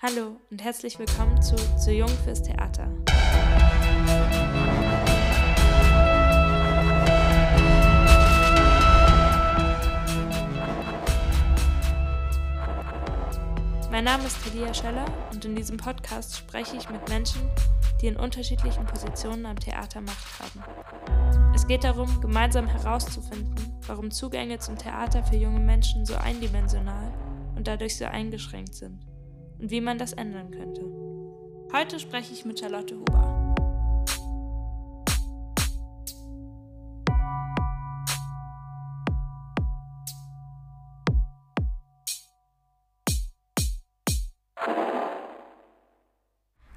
Hallo und herzlich willkommen zu Zu Jung fürs Theater. Mein Name ist Talia Scheller und in diesem Podcast spreche ich mit Menschen, die in unterschiedlichen Positionen am Theater Macht haben. Es geht darum, gemeinsam herauszufinden, warum Zugänge zum Theater für junge Menschen so eindimensional und dadurch so eingeschränkt sind und wie man das ändern könnte. Heute spreche ich mit Charlotte Huber.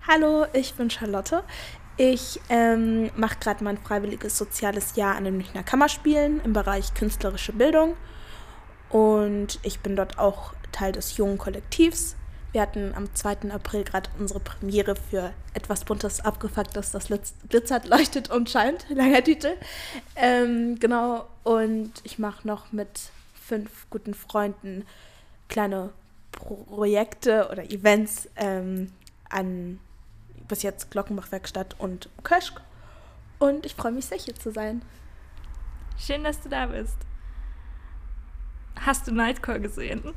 Hallo, ich bin Charlotte. Ich ähm, mache gerade mein freiwilliges soziales Jahr an den Münchner Kammerspielen im Bereich künstlerische Bildung. Und ich bin dort auch Teil des jungen Kollektivs. Wir hatten am 2. April gerade unsere Premiere für etwas Buntes abgefucktes, das glitzert, leuchtet und scheint. Langer Titel. Ähm, genau. Und ich mache noch mit fünf guten Freunden kleine Projekte oder Events ähm, an bis jetzt Glockenbachwerkstatt und Köschk. Und ich freue mich sehr, hier zu sein. Schön, dass du da bist. Hast du Nightcore gesehen?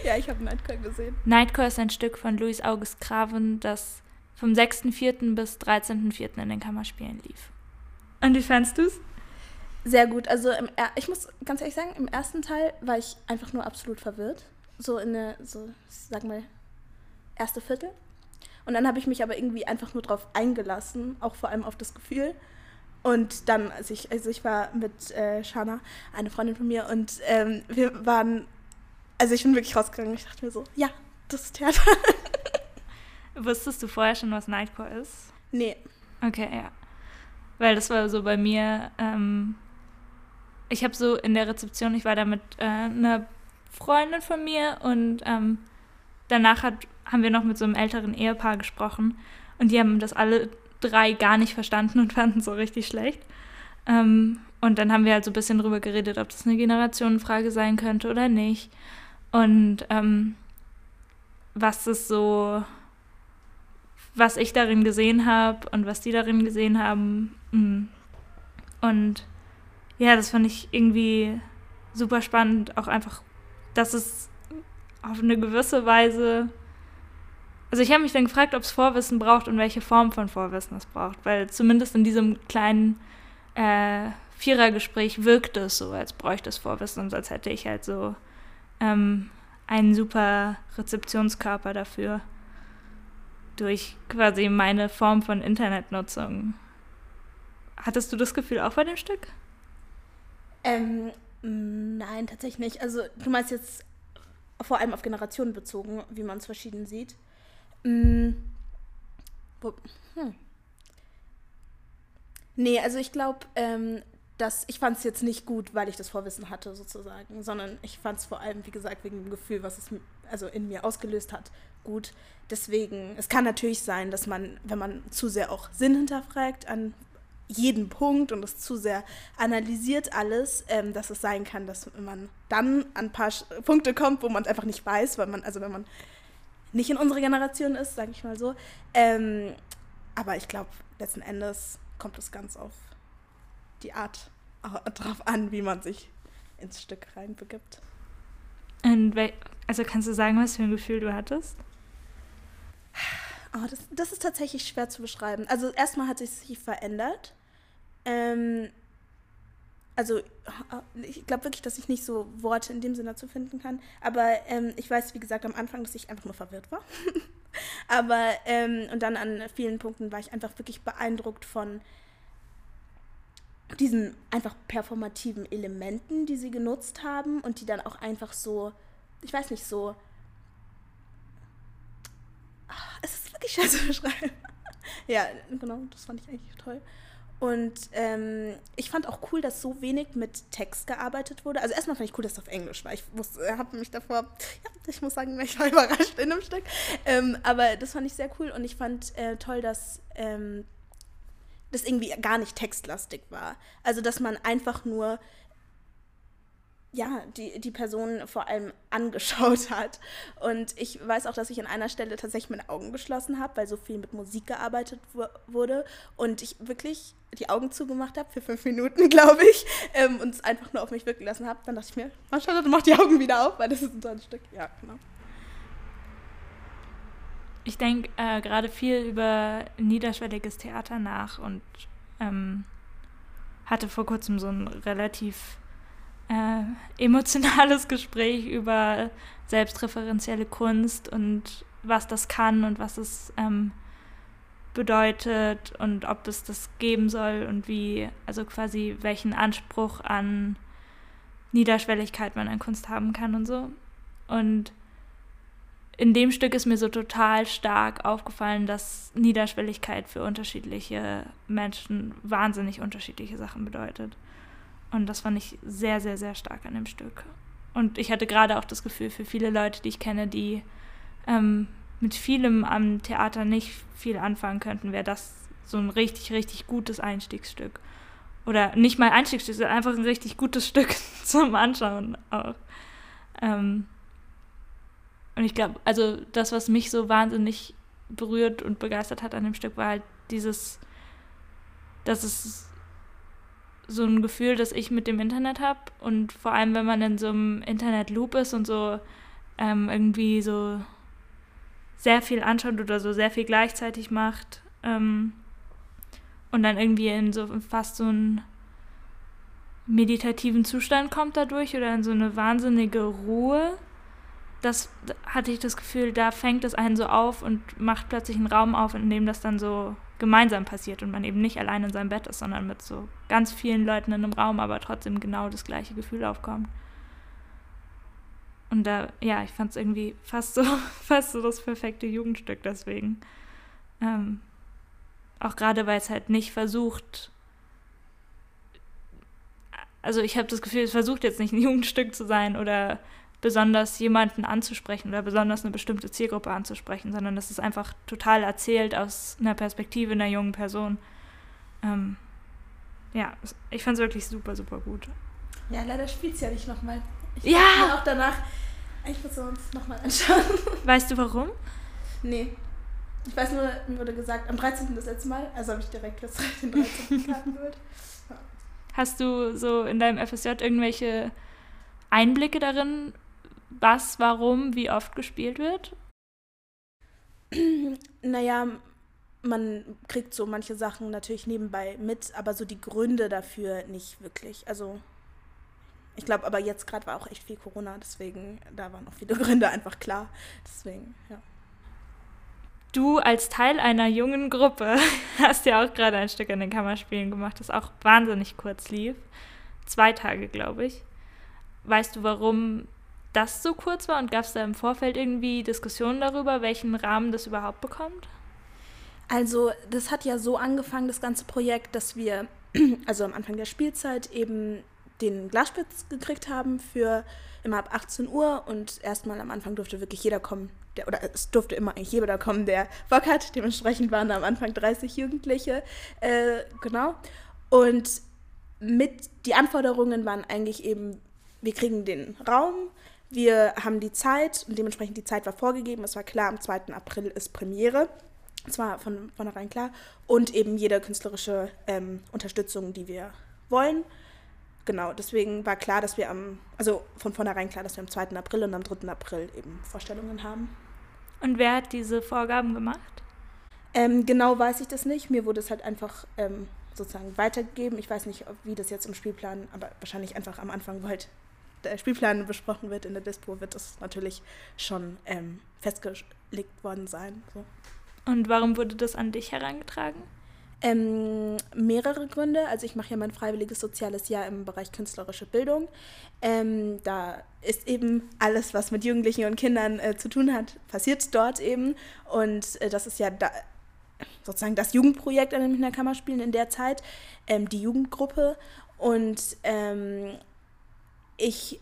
ja, ich habe Nightcore gesehen. Nightcore ist ein Stück von Louis August Craven, das vom 6.4. bis 13.4. in den Kammerspielen lief. Und wie fandest du es? Sehr gut. Also im, ich muss ganz ehrlich sagen, im ersten Teil war ich einfach nur absolut verwirrt. So in der, so, sag mal, erste Viertel. Und dann habe ich mich aber irgendwie einfach nur drauf eingelassen, auch vor allem auf das Gefühl. Und dann, also ich, also ich war mit äh, Shana, eine Freundin von mir, und ähm, wir waren, also ich bin wirklich rausgegangen. Ich dachte mir so, ja, das ist Theater. Wusstest du vorher schon, was Nightcore ist? Nee. Okay, ja. Weil das war so bei mir, ähm, ich habe so in der Rezeption, ich war da mit äh, einer Freundin von mir und ähm, danach hat haben wir noch mit so einem älteren Ehepaar gesprochen und die haben das alle drei gar nicht verstanden und fanden es so richtig schlecht. Ähm, und dann haben wir halt so ein bisschen drüber geredet, ob das eine Generationenfrage sein könnte oder nicht. Und ähm, was es so, was ich darin gesehen habe und was die darin gesehen haben. Mm. Und ja, das fand ich irgendwie super spannend, auch einfach, dass es auf eine gewisse Weise also ich habe mich dann gefragt, ob es Vorwissen braucht und welche Form von Vorwissen es braucht, weil zumindest in diesem kleinen äh, Vierergespräch wirkt es so, als bräuchte es Vorwissen und als hätte ich halt so ähm, einen super Rezeptionskörper dafür durch quasi meine Form von Internetnutzung. Hattest du das Gefühl auch bei dem Stück? Ähm, nein, tatsächlich nicht. Also du meinst jetzt vor allem auf Generationen bezogen, wie man es verschieden sieht. Mm. Hm. Nee, also ich glaube, ähm, dass ich fand es jetzt nicht gut, weil ich das Vorwissen hatte sozusagen, sondern ich fand es vor allem, wie gesagt, wegen dem Gefühl, was es also in mir ausgelöst hat, gut. Deswegen, es kann natürlich sein, dass man, wenn man zu sehr auch Sinn hinterfragt an jeden Punkt und es zu sehr analysiert alles, ähm, dass es sein kann, dass man dann an ein paar Punkte kommt, wo man es einfach nicht weiß, weil man, also wenn man nicht in unserer Generation ist, sage ich mal so. Ähm, aber ich glaube, letzten Endes kommt es ganz auf die Art drauf an, wie man sich ins Stück reinbegibt. Und also kannst du sagen, was für ein Gefühl du hattest? Oh, das, das ist tatsächlich schwer zu beschreiben. Also erstmal hat sich sich verändert. Ähm, also äh, ich glaube wirklich, dass ich nicht so Worte in dem Sinne dazu finden kann. Aber ähm, ich weiß, wie gesagt, am Anfang, dass ich einfach nur verwirrt war. Aber ähm, und dann an vielen Punkten war ich einfach wirklich beeindruckt von diesen einfach performativen Elementen, die sie genutzt haben und die dann auch einfach so, ich weiß nicht, so. Ach, es ist wirklich schwer zu beschreiben. ja, genau, das fand ich eigentlich toll. Und ähm, ich fand auch cool, dass so wenig mit Text gearbeitet wurde. Also erstmal fand ich cool, dass es auf Englisch war. Ich habe mich davor, ja, ich muss sagen, ich war überrascht in dem Stück. Ähm, aber das fand ich sehr cool und ich fand äh, toll, dass ähm, das irgendwie gar nicht textlastig war. Also dass man einfach nur ja, die, die Person vor allem angeschaut hat. Und ich weiß auch, dass ich an einer Stelle tatsächlich meine Augen geschlossen habe, weil so viel mit Musik gearbeitet wurde und ich wirklich die Augen zugemacht habe für fünf Minuten, glaube ich, ähm, und es einfach nur auf mich wirken lassen habe. Dann dachte ich mir, oh, Charlotte, mach die Augen wieder auf, weil das ist so ein Stück. Ja, genau. Ich denke äh, gerade viel über niederschwelliges Theater nach und ähm, hatte vor kurzem so ein relativ äh, emotionales Gespräch über selbstreferenzielle Kunst und was das kann und was es ähm, bedeutet und ob es das geben soll und wie, also quasi welchen Anspruch an Niederschwelligkeit man an Kunst haben kann und so. Und in dem Stück ist mir so total stark aufgefallen, dass Niederschwelligkeit für unterschiedliche Menschen wahnsinnig unterschiedliche Sachen bedeutet. Und das fand ich sehr, sehr, sehr stark an dem Stück. Und ich hatte gerade auch das Gefühl, für viele Leute, die ich kenne, die ähm, mit vielem am Theater nicht viel anfangen könnten, wäre das so ein richtig, richtig gutes Einstiegsstück. Oder nicht mal Einstiegsstück, sondern einfach ein richtig gutes Stück zum Anschauen auch. Ähm, und ich glaube, also das, was mich so wahnsinnig berührt und begeistert hat an dem Stück, war halt dieses, dass es so ein Gefühl, das ich mit dem Internet habe. Und vor allem, wenn man in so einem Internet-Loop ist und so ähm, irgendwie so sehr viel anschaut oder so sehr viel gleichzeitig macht ähm, und dann irgendwie in so fast so einen meditativen Zustand kommt dadurch oder in so eine wahnsinnige Ruhe. Das hatte ich das Gefühl, da fängt es einen so auf und macht plötzlich einen Raum auf, in dem das dann so gemeinsam passiert und man eben nicht allein in seinem Bett ist, sondern mit so ganz vielen Leuten in einem Raum, aber trotzdem genau das gleiche Gefühl aufkommt. Und da, ja, ich fand es irgendwie fast so, fast so das perfekte Jugendstück deswegen. Ähm, auch gerade, weil es halt nicht versucht, also ich habe das Gefühl, es versucht jetzt nicht ein Jugendstück zu sein oder besonders jemanden anzusprechen oder besonders eine bestimmte Zielgruppe anzusprechen, sondern das ist einfach total erzählt aus einer Perspektive einer jungen Person. Ähm, ja, ich fand es wirklich super, super gut. Ja, leider spielt es ja nicht nochmal. Ich ja! Mir auch danach, ich muss uns nochmal anschauen. Weißt du warum? Nee. Ich weiß nur, mir wurde gesagt, am 13. das letzte Mal, also habe ich direkt das den 13. Karten geholt. Ja. Hast du so in deinem FSJ irgendwelche Einblicke darin, was, warum, wie oft gespielt wird? Naja, man kriegt so manche Sachen natürlich nebenbei mit, aber so die Gründe dafür nicht wirklich. Also ich glaube, aber jetzt gerade war auch echt viel Corona, deswegen da waren auch viele Gründe einfach klar. Deswegen, ja. Du als Teil einer jungen Gruppe hast ja auch gerade ein Stück an den Kammerspielen gemacht, das auch wahnsinnig kurz lief. Zwei Tage, glaube ich. Weißt du, warum das so kurz war und gab es da im Vorfeld irgendwie Diskussionen darüber, welchen Rahmen das überhaupt bekommt? Also das hat ja so angefangen, das ganze Projekt, dass wir also am Anfang der Spielzeit eben den Glasspitz gekriegt haben für immer ab 18 Uhr und erstmal am Anfang durfte wirklich jeder kommen, der, oder es durfte immer eigentlich jeder kommen, der Bock hat. Dementsprechend waren da am Anfang 30 Jugendliche, äh, genau. Und mit die Anforderungen waren eigentlich eben, wir kriegen den Raum, wir haben die Zeit und dementsprechend die Zeit war vorgegeben. Es war klar, am 2. April ist Premiere. Es war von vornherein klar. Und eben jede künstlerische ähm, Unterstützung, die wir wollen. Genau, deswegen war klar, dass wir am, also von vornherein klar, dass wir am 2. April und am 3. April eben Vorstellungen haben. Und wer hat diese Vorgaben gemacht? Ähm, genau weiß ich das nicht. Mir wurde es halt einfach ähm, sozusagen weitergegeben. Ich weiß nicht, wie das jetzt im Spielplan, aber wahrscheinlich einfach am Anfang, wo halt der Spielplan besprochen wird in der Dispo, wird das natürlich schon ähm, festgelegt worden sein. So. Und warum wurde das an dich herangetragen? Ähm, mehrere Gründe. Also ich mache ja mein freiwilliges soziales Jahr im Bereich künstlerische Bildung. Ähm, da ist eben alles, was mit Jugendlichen und Kindern äh, zu tun hat, passiert dort eben. Und äh, das ist ja da, sozusagen das Jugendprojekt an den Kammerspielen in der Zeit, ähm, die Jugendgruppe. Und ähm, ich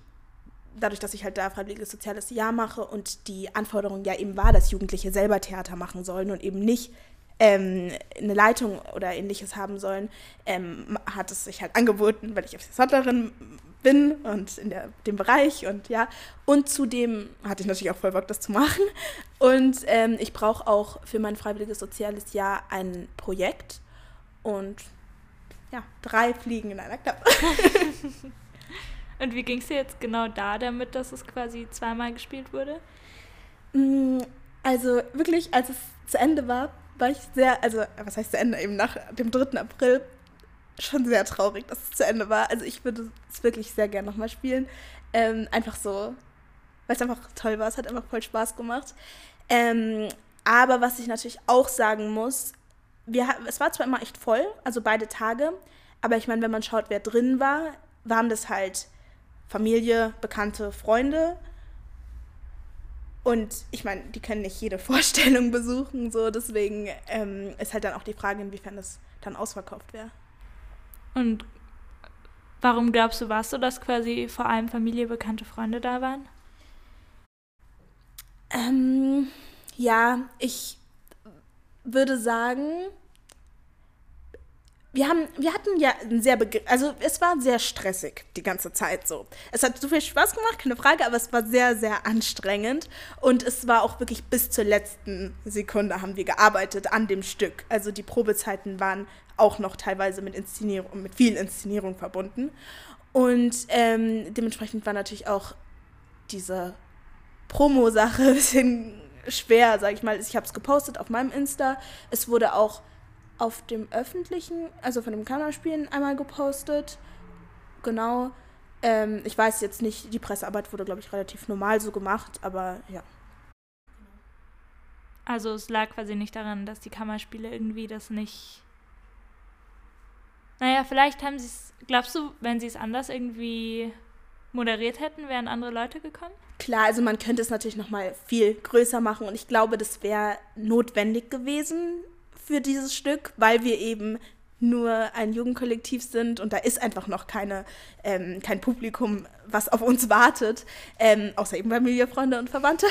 dadurch, dass ich halt da freiwilliges soziales Jahr mache und die Anforderung ja eben war, dass Jugendliche selber Theater machen sollen und eben nicht ähm, eine Leitung oder ähnliches haben sollen, ähm, hat es sich halt angeboten, weil ich Assistentlerin bin und in der, dem Bereich und ja. Und zudem hatte ich natürlich auch voll Bock, das zu machen. Und ähm, ich brauche auch für mein freiwilliges soziales Jahr ein Projekt. Und ja, drei Fliegen in einer Klappe. und wie ging es dir jetzt genau da damit, dass es quasi zweimal gespielt wurde? Mm, also wirklich, als es zu Ende war, war ich sehr, also was heißt zu Ende, eben nach dem 3. April schon sehr traurig, dass es zu Ende war. Also ich würde es wirklich sehr gerne nochmal spielen. Ähm, einfach so, weil es einfach toll war. Es hat einfach voll Spaß gemacht. Ähm, aber was ich natürlich auch sagen muss, wir, es war zwar immer echt voll, also beide Tage, aber ich meine, wenn man schaut, wer drin war, waren das halt Familie, Bekannte, Freunde. Und ich meine, die können nicht jede Vorstellung besuchen, so deswegen ähm, ist halt dann auch die Frage, inwiefern das dann ausverkauft wäre. Und warum glaubst du, warst du, dass quasi vor allem Familie, bekannte Freunde da waren? Ähm, ja, ich würde sagen, wir haben, wir hatten ja ein sehr, also es war sehr stressig die ganze Zeit so. Es hat so viel Spaß gemacht, keine Frage, aber es war sehr, sehr anstrengend und es war auch wirklich bis zur letzten Sekunde haben wir gearbeitet an dem Stück. Also die Probezeiten waren auch noch teilweise mit Inszenierung, mit viel Inszenierung verbunden. Und ähm, dementsprechend war natürlich auch diese Promo-Sache ein bisschen schwer, sag ich mal. Ich habe es gepostet auf meinem Insta. Es wurde auch auf dem öffentlichen, also von dem Kammerspielen einmal gepostet. Genau. Ähm, ich weiß jetzt nicht, die Pressearbeit wurde, glaube ich, relativ normal so gemacht, aber ja. Also es lag quasi nicht daran, dass die Kammerspiele irgendwie das nicht naja, vielleicht haben sie es, glaubst du, wenn sie es anders irgendwie moderiert hätten, wären andere Leute gekommen? Klar, also man könnte es natürlich noch mal viel größer machen und ich glaube, das wäre notwendig gewesen für dieses Stück, weil wir eben nur ein Jugendkollektiv sind und da ist einfach noch keine, ähm, kein Publikum, was auf uns wartet, ähm, außer eben Familie, Freunde und Verwandte.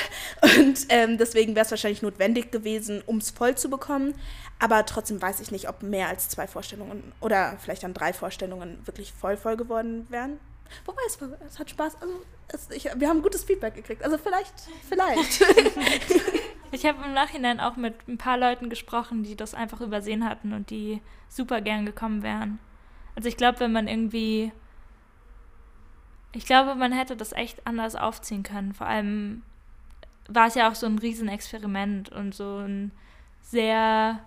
Und ähm, deswegen wäre es wahrscheinlich notwendig gewesen, um es voll zu bekommen. Aber trotzdem weiß ich nicht, ob mehr als zwei Vorstellungen oder vielleicht dann drei Vorstellungen wirklich voll voll geworden wären. Wobei es, es hat Spaß, also es, ich, wir haben gutes Feedback gekriegt. Also vielleicht, vielleicht. Ich habe im Nachhinein auch mit ein paar Leuten gesprochen, die das einfach übersehen hatten und die super gern gekommen wären. Also ich glaube, wenn man irgendwie. Ich glaube, man hätte das echt anders aufziehen können. Vor allem war es ja auch so ein Riesenexperiment und so ein sehr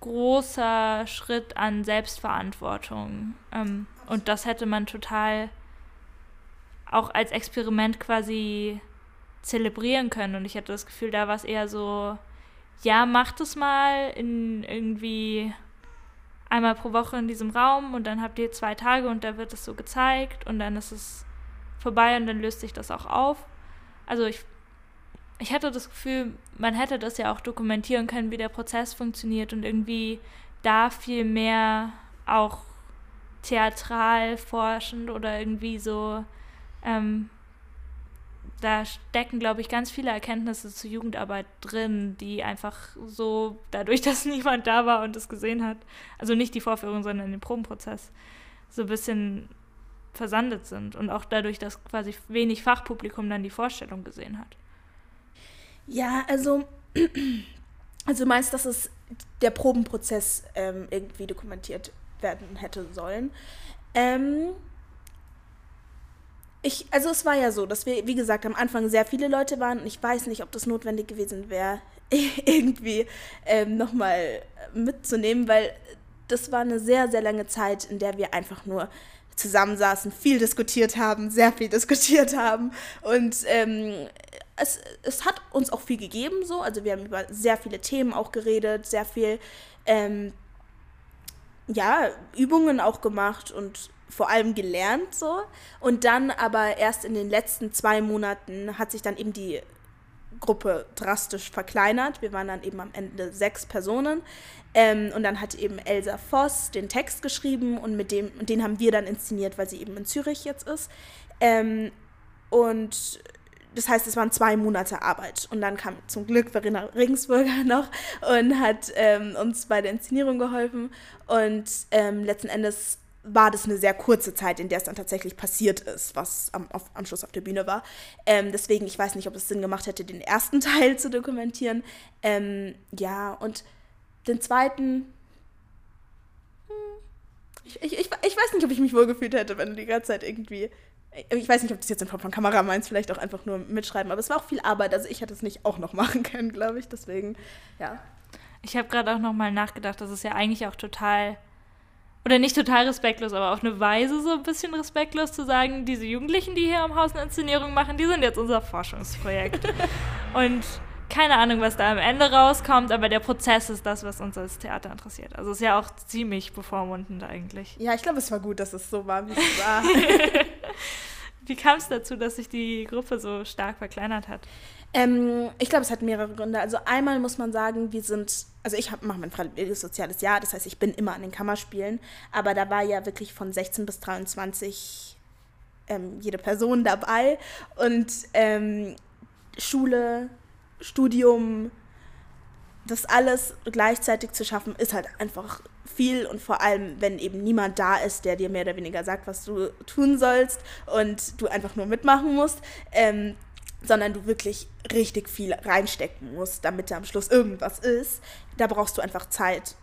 großer Schritt an Selbstverantwortung. Ähm, und das hätte man total auch als Experiment quasi zelebrieren können. Und ich hatte das Gefühl, da war es eher so, ja, macht es mal in irgendwie einmal pro Woche in diesem Raum und dann habt ihr zwei Tage und da wird es so gezeigt und dann ist es vorbei und dann löst sich das auch auf. Also ich, ich hatte das Gefühl, man hätte das ja auch dokumentieren können, wie der Prozess funktioniert und irgendwie da viel mehr auch theatral forschend oder irgendwie so ähm, da stecken, glaube ich, ganz viele Erkenntnisse zur Jugendarbeit drin, die einfach so, dadurch, dass niemand da war und es gesehen hat, also nicht die Vorführung, sondern den Probenprozess, so ein bisschen versandet sind und auch dadurch, dass quasi wenig Fachpublikum dann die Vorstellung gesehen hat. Ja, also, also meinst, dass es der Probenprozess ähm, irgendwie dokumentiert werden hätte sollen. Ähm, ich, also es war ja so, dass wir, wie gesagt, am Anfang sehr viele Leute waren und ich weiß nicht, ob das notwendig gewesen wäre, irgendwie ähm, nochmal mitzunehmen, weil das war eine sehr, sehr lange Zeit, in der wir einfach nur zusammensaßen, viel diskutiert haben, sehr viel diskutiert haben. Und ähm, es, es hat uns auch viel gegeben so, also wir haben über sehr viele Themen auch geredet, sehr viel ähm, ja, Übungen auch gemacht und vor allem gelernt so. Und dann aber erst in den letzten zwei Monaten hat sich dann eben die Gruppe drastisch verkleinert. Wir waren dann eben am Ende sechs Personen. Ähm, und dann hat eben Elsa Voss den Text geschrieben und mit dem, und den haben wir dann inszeniert, weil sie eben in Zürich jetzt ist. Ähm, und das heißt, es waren zwei Monate Arbeit. Und dann kam zum Glück Verena Regensburger noch und hat ähm, uns bei der Inszenierung geholfen. Und ähm, letzten Endes war das eine sehr kurze Zeit, in der es dann tatsächlich passiert ist, was am, auf, am Schluss auf der Bühne war. Ähm, deswegen, ich weiß nicht, ob es Sinn gemacht hätte, den ersten Teil zu dokumentieren. Ähm, ja, und den zweiten. Hm, ich, ich, ich, ich weiß nicht, ob ich mich wohlgefühlt hätte, wenn du die ganze Zeit irgendwie. Ich weiß nicht, ob das jetzt in Form von Kamera meinst, vielleicht auch einfach nur mitschreiben, aber es war auch viel Arbeit. Also ich hätte es nicht auch noch machen können, glaube ich. Deswegen, ja. Ich habe gerade auch noch mal nachgedacht, dass es ja eigentlich auch total oder nicht total respektlos, aber auf eine Weise so ein bisschen respektlos zu sagen, diese Jugendlichen, die hier am Haus eine Inszenierung machen, die sind jetzt unser Forschungsprojekt. Und keine Ahnung, was da am Ende rauskommt, aber der Prozess ist das, was uns als Theater interessiert. Also ist ja auch ziemlich bevormundend eigentlich. Ja, ich glaube, es war gut, dass es so war, wie es war. wie kam es dazu, dass sich die Gruppe so stark verkleinert hat? Ähm, ich glaube, es hat mehrere Gründe. Also einmal muss man sagen, wir sind, also ich mache mein freiwilliges soziales Jahr, das heißt, ich bin immer an den Kammerspielen, aber da war ja wirklich von 16 bis 23 ähm, jede Person dabei und ähm, Schule, Studium, das alles gleichzeitig zu schaffen, ist halt einfach viel und vor allem, wenn eben niemand da ist, der dir mehr oder weniger sagt, was du tun sollst und du einfach nur mitmachen musst, ähm, sondern du wirklich richtig viel reinstecken musst, damit da am Schluss irgendwas ist. Da brauchst du einfach Zeit.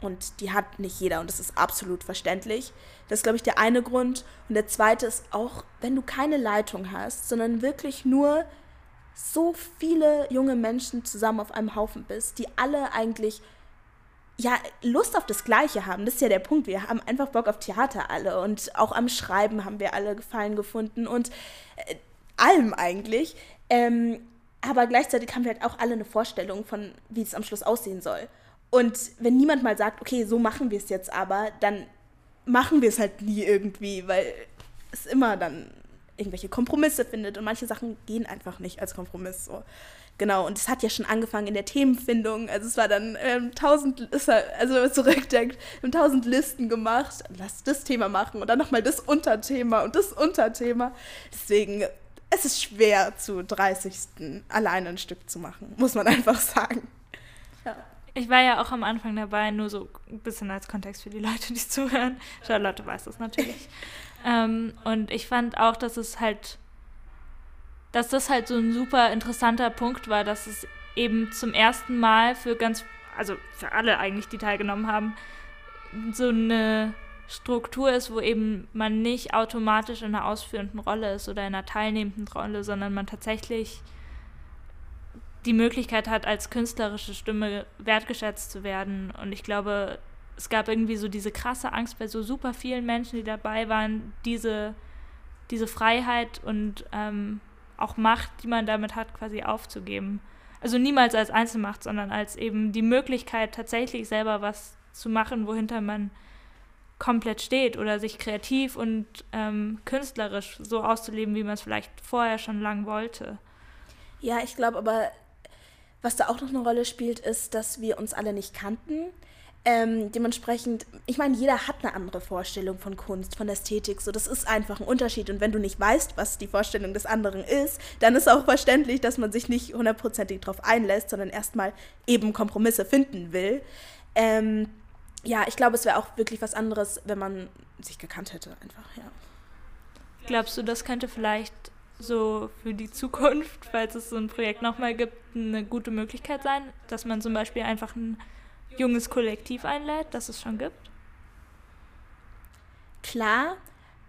Und die hat nicht jeder und das ist absolut verständlich. Das ist, glaube ich, der eine Grund. Und der zweite ist auch, wenn du keine Leitung hast, sondern wirklich nur so viele junge Menschen zusammen auf einem Haufen bist, die alle eigentlich ja, Lust auf das Gleiche haben. Das ist ja der Punkt. Wir haben einfach Bock auf Theater alle und auch am Schreiben haben wir alle Gefallen gefunden. Und äh, allem eigentlich. Ähm, aber gleichzeitig haben wir halt auch alle eine Vorstellung von, wie es am Schluss aussehen soll. Und wenn niemand mal sagt, okay, so machen wir es jetzt aber, dann machen wir es halt nie irgendwie, weil es immer dann irgendwelche Kompromisse findet und manche Sachen gehen einfach nicht als Kompromiss so. Genau, und es hat ja schon angefangen in der Themenfindung. Also es war dann ähm, tausend, also wenn man zurückdenkt, wir haben tausend Listen gemacht. Lass das Thema machen und dann nochmal das Unterthema und das Unterthema. Deswegen es ist schwer, zu 30. alleine ein Stück zu machen, muss man einfach sagen. Ja. Ich war ja auch am Anfang dabei, nur so ein bisschen als Kontext für die Leute, die zuhören. Charlotte weiß das natürlich. ähm, und ich fand auch, dass es halt, dass das halt so ein super interessanter Punkt war, dass es eben zum ersten Mal für ganz, also für alle eigentlich, die teilgenommen haben, so eine Struktur ist, wo eben man nicht automatisch in einer ausführenden Rolle ist oder in einer teilnehmenden Rolle, sondern man tatsächlich die Möglichkeit hat, als künstlerische Stimme wertgeschätzt zu werden. Und ich glaube, es gab irgendwie so diese krasse Angst bei so super vielen Menschen, die dabei waren, diese, diese Freiheit und ähm, auch Macht, die man damit hat, quasi aufzugeben. Also niemals als Einzelmacht, sondern als eben die Möglichkeit, tatsächlich selber was zu machen, wohinter man komplett steht oder sich kreativ und ähm, künstlerisch so auszuleben, wie man es vielleicht vorher schon lang wollte. Ja, ich glaube aber, was da auch noch eine Rolle spielt, ist, dass wir uns alle nicht kannten. Ähm, dementsprechend, ich meine, jeder hat eine andere Vorstellung von Kunst, von Ästhetik. So, das ist einfach ein Unterschied. Und wenn du nicht weißt, was die Vorstellung des anderen ist, dann ist auch verständlich, dass man sich nicht hundertprozentig darauf einlässt, sondern erstmal eben Kompromisse finden will. Ähm, ja, ich glaube, es wäre auch wirklich was anderes, wenn man sich gekannt hätte, einfach, ja. Glaubst du, das könnte vielleicht so für die Zukunft, falls es so ein Projekt nochmal gibt, eine gute Möglichkeit sein, dass man zum Beispiel einfach ein junges Kollektiv einlädt, das es schon gibt? Klar,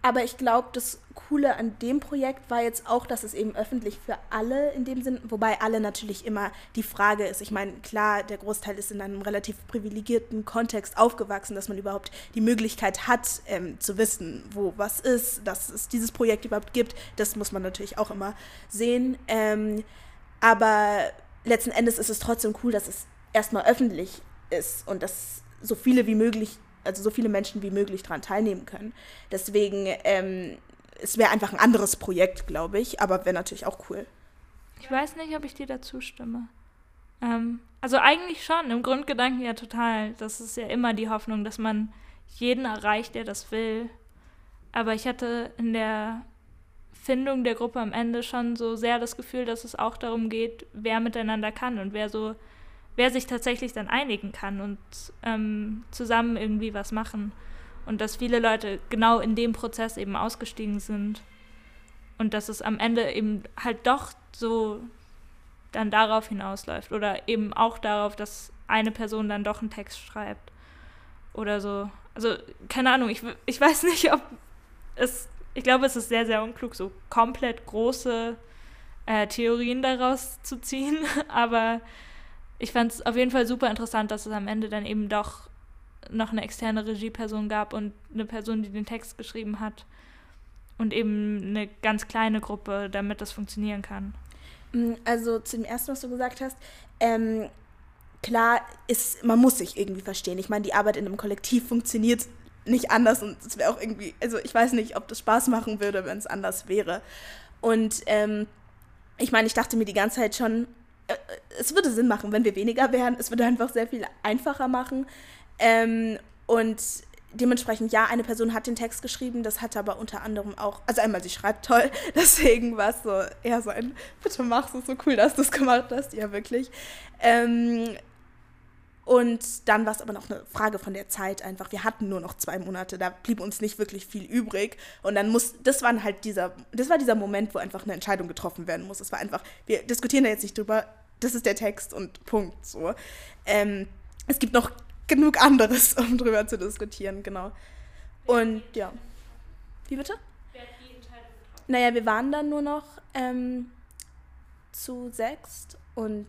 aber ich glaube, das Coole an dem Projekt war jetzt auch, dass es eben öffentlich für alle in dem Sinn, wobei alle natürlich immer die Frage ist. Ich meine, klar, der Großteil ist in einem relativ privilegierten Kontext aufgewachsen, dass man überhaupt die Möglichkeit hat, ähm, zu wissen, wo was ist, dass es dieses Projekt überhaupt gibt. Das muss man natürlich auch immer sehen. Ähm, aber letzten Endes ist es trotzdem cool, dass es erstmal öffentlich ist und dass so viele wie möglich also so viele Menschen wie möglich daran teilnehmen können. Deswegen, ähm, es wäre einfach ein anderes Projekt, glaube ich, aber wäre natürlich auch cool. Ich weiß nicht, ob ich dir dazu stimme. Ähm, also eigentlich schon, im Grundgedanken ja total. Das ist ja immer die Hoffnung, dass man jeden erreicht, der das will. Aber ich hatte in der Findung der Gruppe am Ende schon so sehr das Gefühl, dass es auch darum geht, wer miteinander kann und wer so wer sich tatsächlich dann einigen kann und ähm, zusammen irgendwie was machen. Und dass viele Leute genau in dem Prozess eben ausgestiegen sind. Und dass es am Ende eben halt doch so dann darauf hinausläuft. Oder eben auch darauf, dass eine Person dann doch einen Text schreibt. Oder so. Also, keine Ahnung, ich, ich weiß nicht, ob es. Ich glaube, es ist sehr, sehr unklug, so komplett große äh, Theorien daraus zu ziehen. Aber ich fand es auf jeden Fall super interessant, dass es am Ende dann eben doch noch eine externe Regieperson gab und eine Person, die den Text geschrieben hat. Und eben eine ganz kleine Gruppe, damit das funktionieren kann. Mm, also zu dem ersten, was du gesagt hast, ähm, klar ist, man muss sich irgendwie verstehen. Ich meine, die Arbeit in einem Kollektiv funktioniert nicht anders und es wäre auch irgendwie, also ich weiß nicht, ob das Spaß machen würde, wenn es anders wäre. Und ähm, ich meine, ich dachte mir die ganze Zeit schon, es würde Sinn machen, wenn wir weniger wären. Es würde einfach sehr viel einfacher machen. Ähm, und dementsprechend, ja, eine Person hat den Text geschrieben, das hat aber unter anderem auch, also einmal, sie schreibt toll, deswegen war es so eher so ein, bitte mach es, so cool, dass du es gemacht hast, ja, wirklich. Ähm, und dann war es aber noch eine Frage von der Zeit einfach. Wir hatten nur noch zwei Monate, da blieb uns nicht wirklich viel übrig. Und dann muss, das war halt dieser, das war dieser Moment, wo einfach eine Entscheidung getroffen werden muss. Es war einfach, wir diskutieren da jetzt nicht drüber, das ist der Text und Punkt. So. Ähm, es gibt noch genug anderes, um drüber zu diskutieren, genau. Und ja. Wie bitte? Wer hat die Entscheidung getroffen? Naja, wir waren dann nur noch ähm, zu sechst und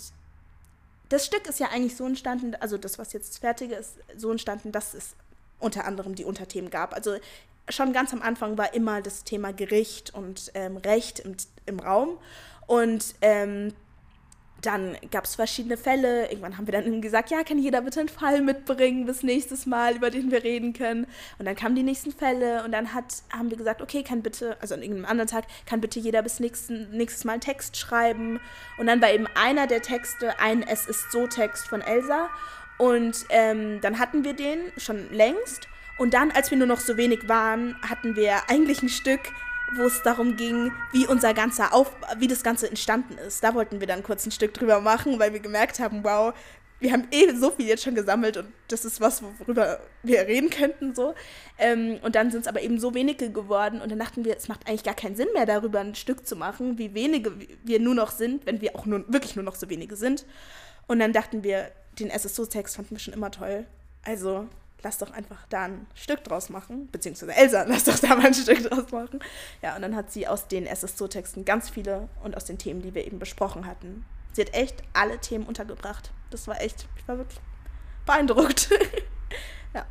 das Stück ist ja eigentlich so entstanden, also das, was jetzt fertige ist, so entstanden, dass es unter anderem die Unterthemen gab. Also schon ganz am Anfang war immer das Thema Gericht und ähm, Recht im, im Raum. Und ähm, dann gab es verschiedene Fälle. Irgendwann haben wir dann gesagt, ja, kann jeder bitte einen Fall mitbringen bis nächstes Mal, über den wir reden können. Und dann kamen die nächsten Fälle und dann hat, haben wir gesagt, okay, kann bitte, also an irgendeinem anderen Tag, kann bitte jeder bis nächsten, nächstes Mal einen Text schreiben. Und dann war eben einer der Texte ein Es ist so Text von Elsa. Und ähm, dann hatten wir den schon längst. Und dann, als wir nur noch so wenig waren, hatten wir eigentlich ein Stück, wo es darum ging, wie unser ganzer Auf wie das Ganze entstanden ist. Da wollten wir dann kurz ein Stück drüber machen, weil wir gemerkt haben, wow, wir haben eh so viel jetzt schon gesammelt und das ist was, worüber wir reden könnten so. Ähm, und dann sind es aber eben so wenige geworden und dann dachten wir, es macht eigentlich gar keinen Sinn mehr, darüber ein Stück zu machen, wie wenige wir nur noch sind, wenn wir auch nur, wirklich nur noch so wenige sind. Und dann dachten wir, den SSO-Text fanden wir schon immer toll. Also lass doch einfach da ein Stück draus machen, beziehungsweise Elsa, lass doch da mal ein Stück draus machen. Ja, und dann hat sie aus den SSO-Texten ganz viele und aus den Themen, die wir eben besprochen hatten, sie hat echt alle Themen untergebracht. Das war echt, ich war wirklich beeindruckt. ja.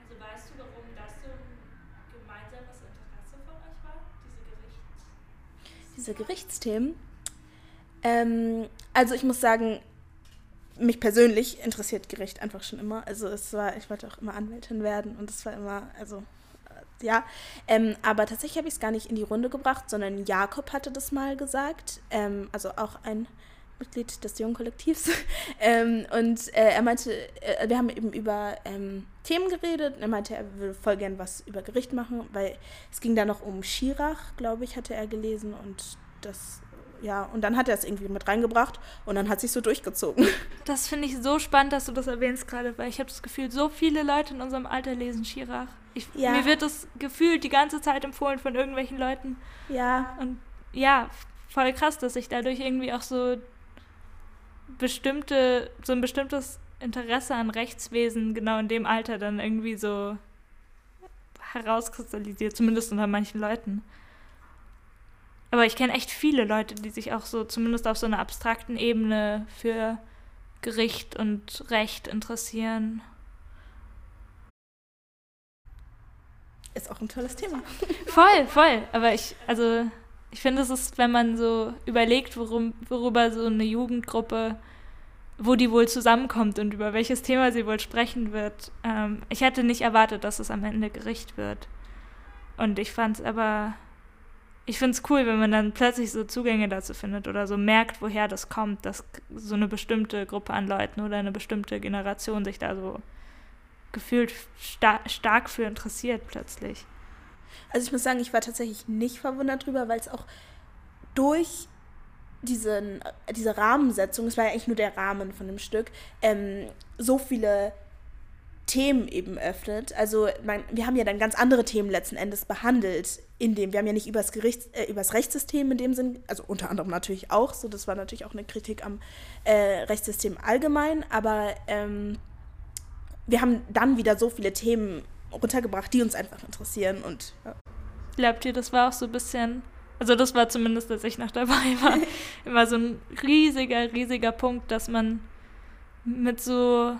Also weißt du, warum das so ein gemeinsames Interesse von euch war, diese Gerichtsthemen? Diese Gerichtsthemen? Ähm, also ich muss sagen, mich persönlich interessiert Gericht einfach schon immer. Also es war, ich wollte auch immer Anwältin werden und es war immer, also äh, ja. Ähm, aber tatsächlich habe ich es gar nicht in die Runde gebracht, sondern Jakob hatte das mal gesagt. Ähm, also auch ein Mitglied des jungen Kollektivs. ähm, und äh, er meinte, äh, wir haben eben über ähm, Themen geredet. Er meinte, er würde voll gern was über Gericht machen, weil es ging da noch um Schirach, glaube ich, hatte er gelesen. Und das ja, und dann hat er es irgendwie mit reingebracht und dann hat sich so durchgezogen. Das finde ich so spannend, dass du das erwähnst gerade, weil ich habe das Gefühl, so viele Leute in unserem Alter lesen Schirach. Ich, ja. Mir wird das gefühlt die ganze Zeit empfohlen von irgendwelchen Leuten. Ja. Und ja, voll krass, dass ich dadurch irgendwie auch so bestimmte, so ein bestimmtes Interesse an Rechtswesen genau in dem Alter dann irgendwie so herauskristallisiert, zumindest unter manchen Leuten. Aber ich kenne echt viele Leute, die sich auch so, zumindest auf so einer abstrakten Ebene, für Gericht und Recht interessieren. Ist auch ein tolles Thema. Voll, voll. Aber ich, also, ich finde, es ist, wenn man so überlegt, worum, worüber so eine Jugendgruppe, wo die wohl zusammenkommt und über welches Thema sie wohl sprechen wird. Ähm, ich hätte nicht erwartet, dass es am Ende Gericht wird. Und ich fand es aber ich finde es cool, wenn man dann plötzlich so Zugänge dazu findet oder so merkt, woher das kommt, dass so eine bestimmte Gruppe an Leuten oder eine bestimmte Generation sich da so gefühlt sta stark für interessiert plötzlich. Also ich muss sagen, ich war tatsächlich nicht verwundert drüber, weil es auch durch diesen, diese Rahmensetzung, es war ja eigentlich nur der Rahmen von dem Stück, ähm, so viele Themen eben öffnet. Also man, wir haben ja dann ganz andere Themen letzten Endes behandelt, in dem wir haben ja nicht übers, Gerichts, äh, übers Rechtssystem in dem Sinn, also unter anderem natürlich auch, so das war natürlich auch eine Kritik am äh, Rechtssystem allgemein, aber ähm, wir haben dann wieder so viele Themen runtergebracht, die uns einfach interessieren und ja. Glaubt ihr, das war auch so ein bisschen, also das war zumindest, als ich noch dabei war, immer so ein riesiger, riesiger Punkt, dass man mit so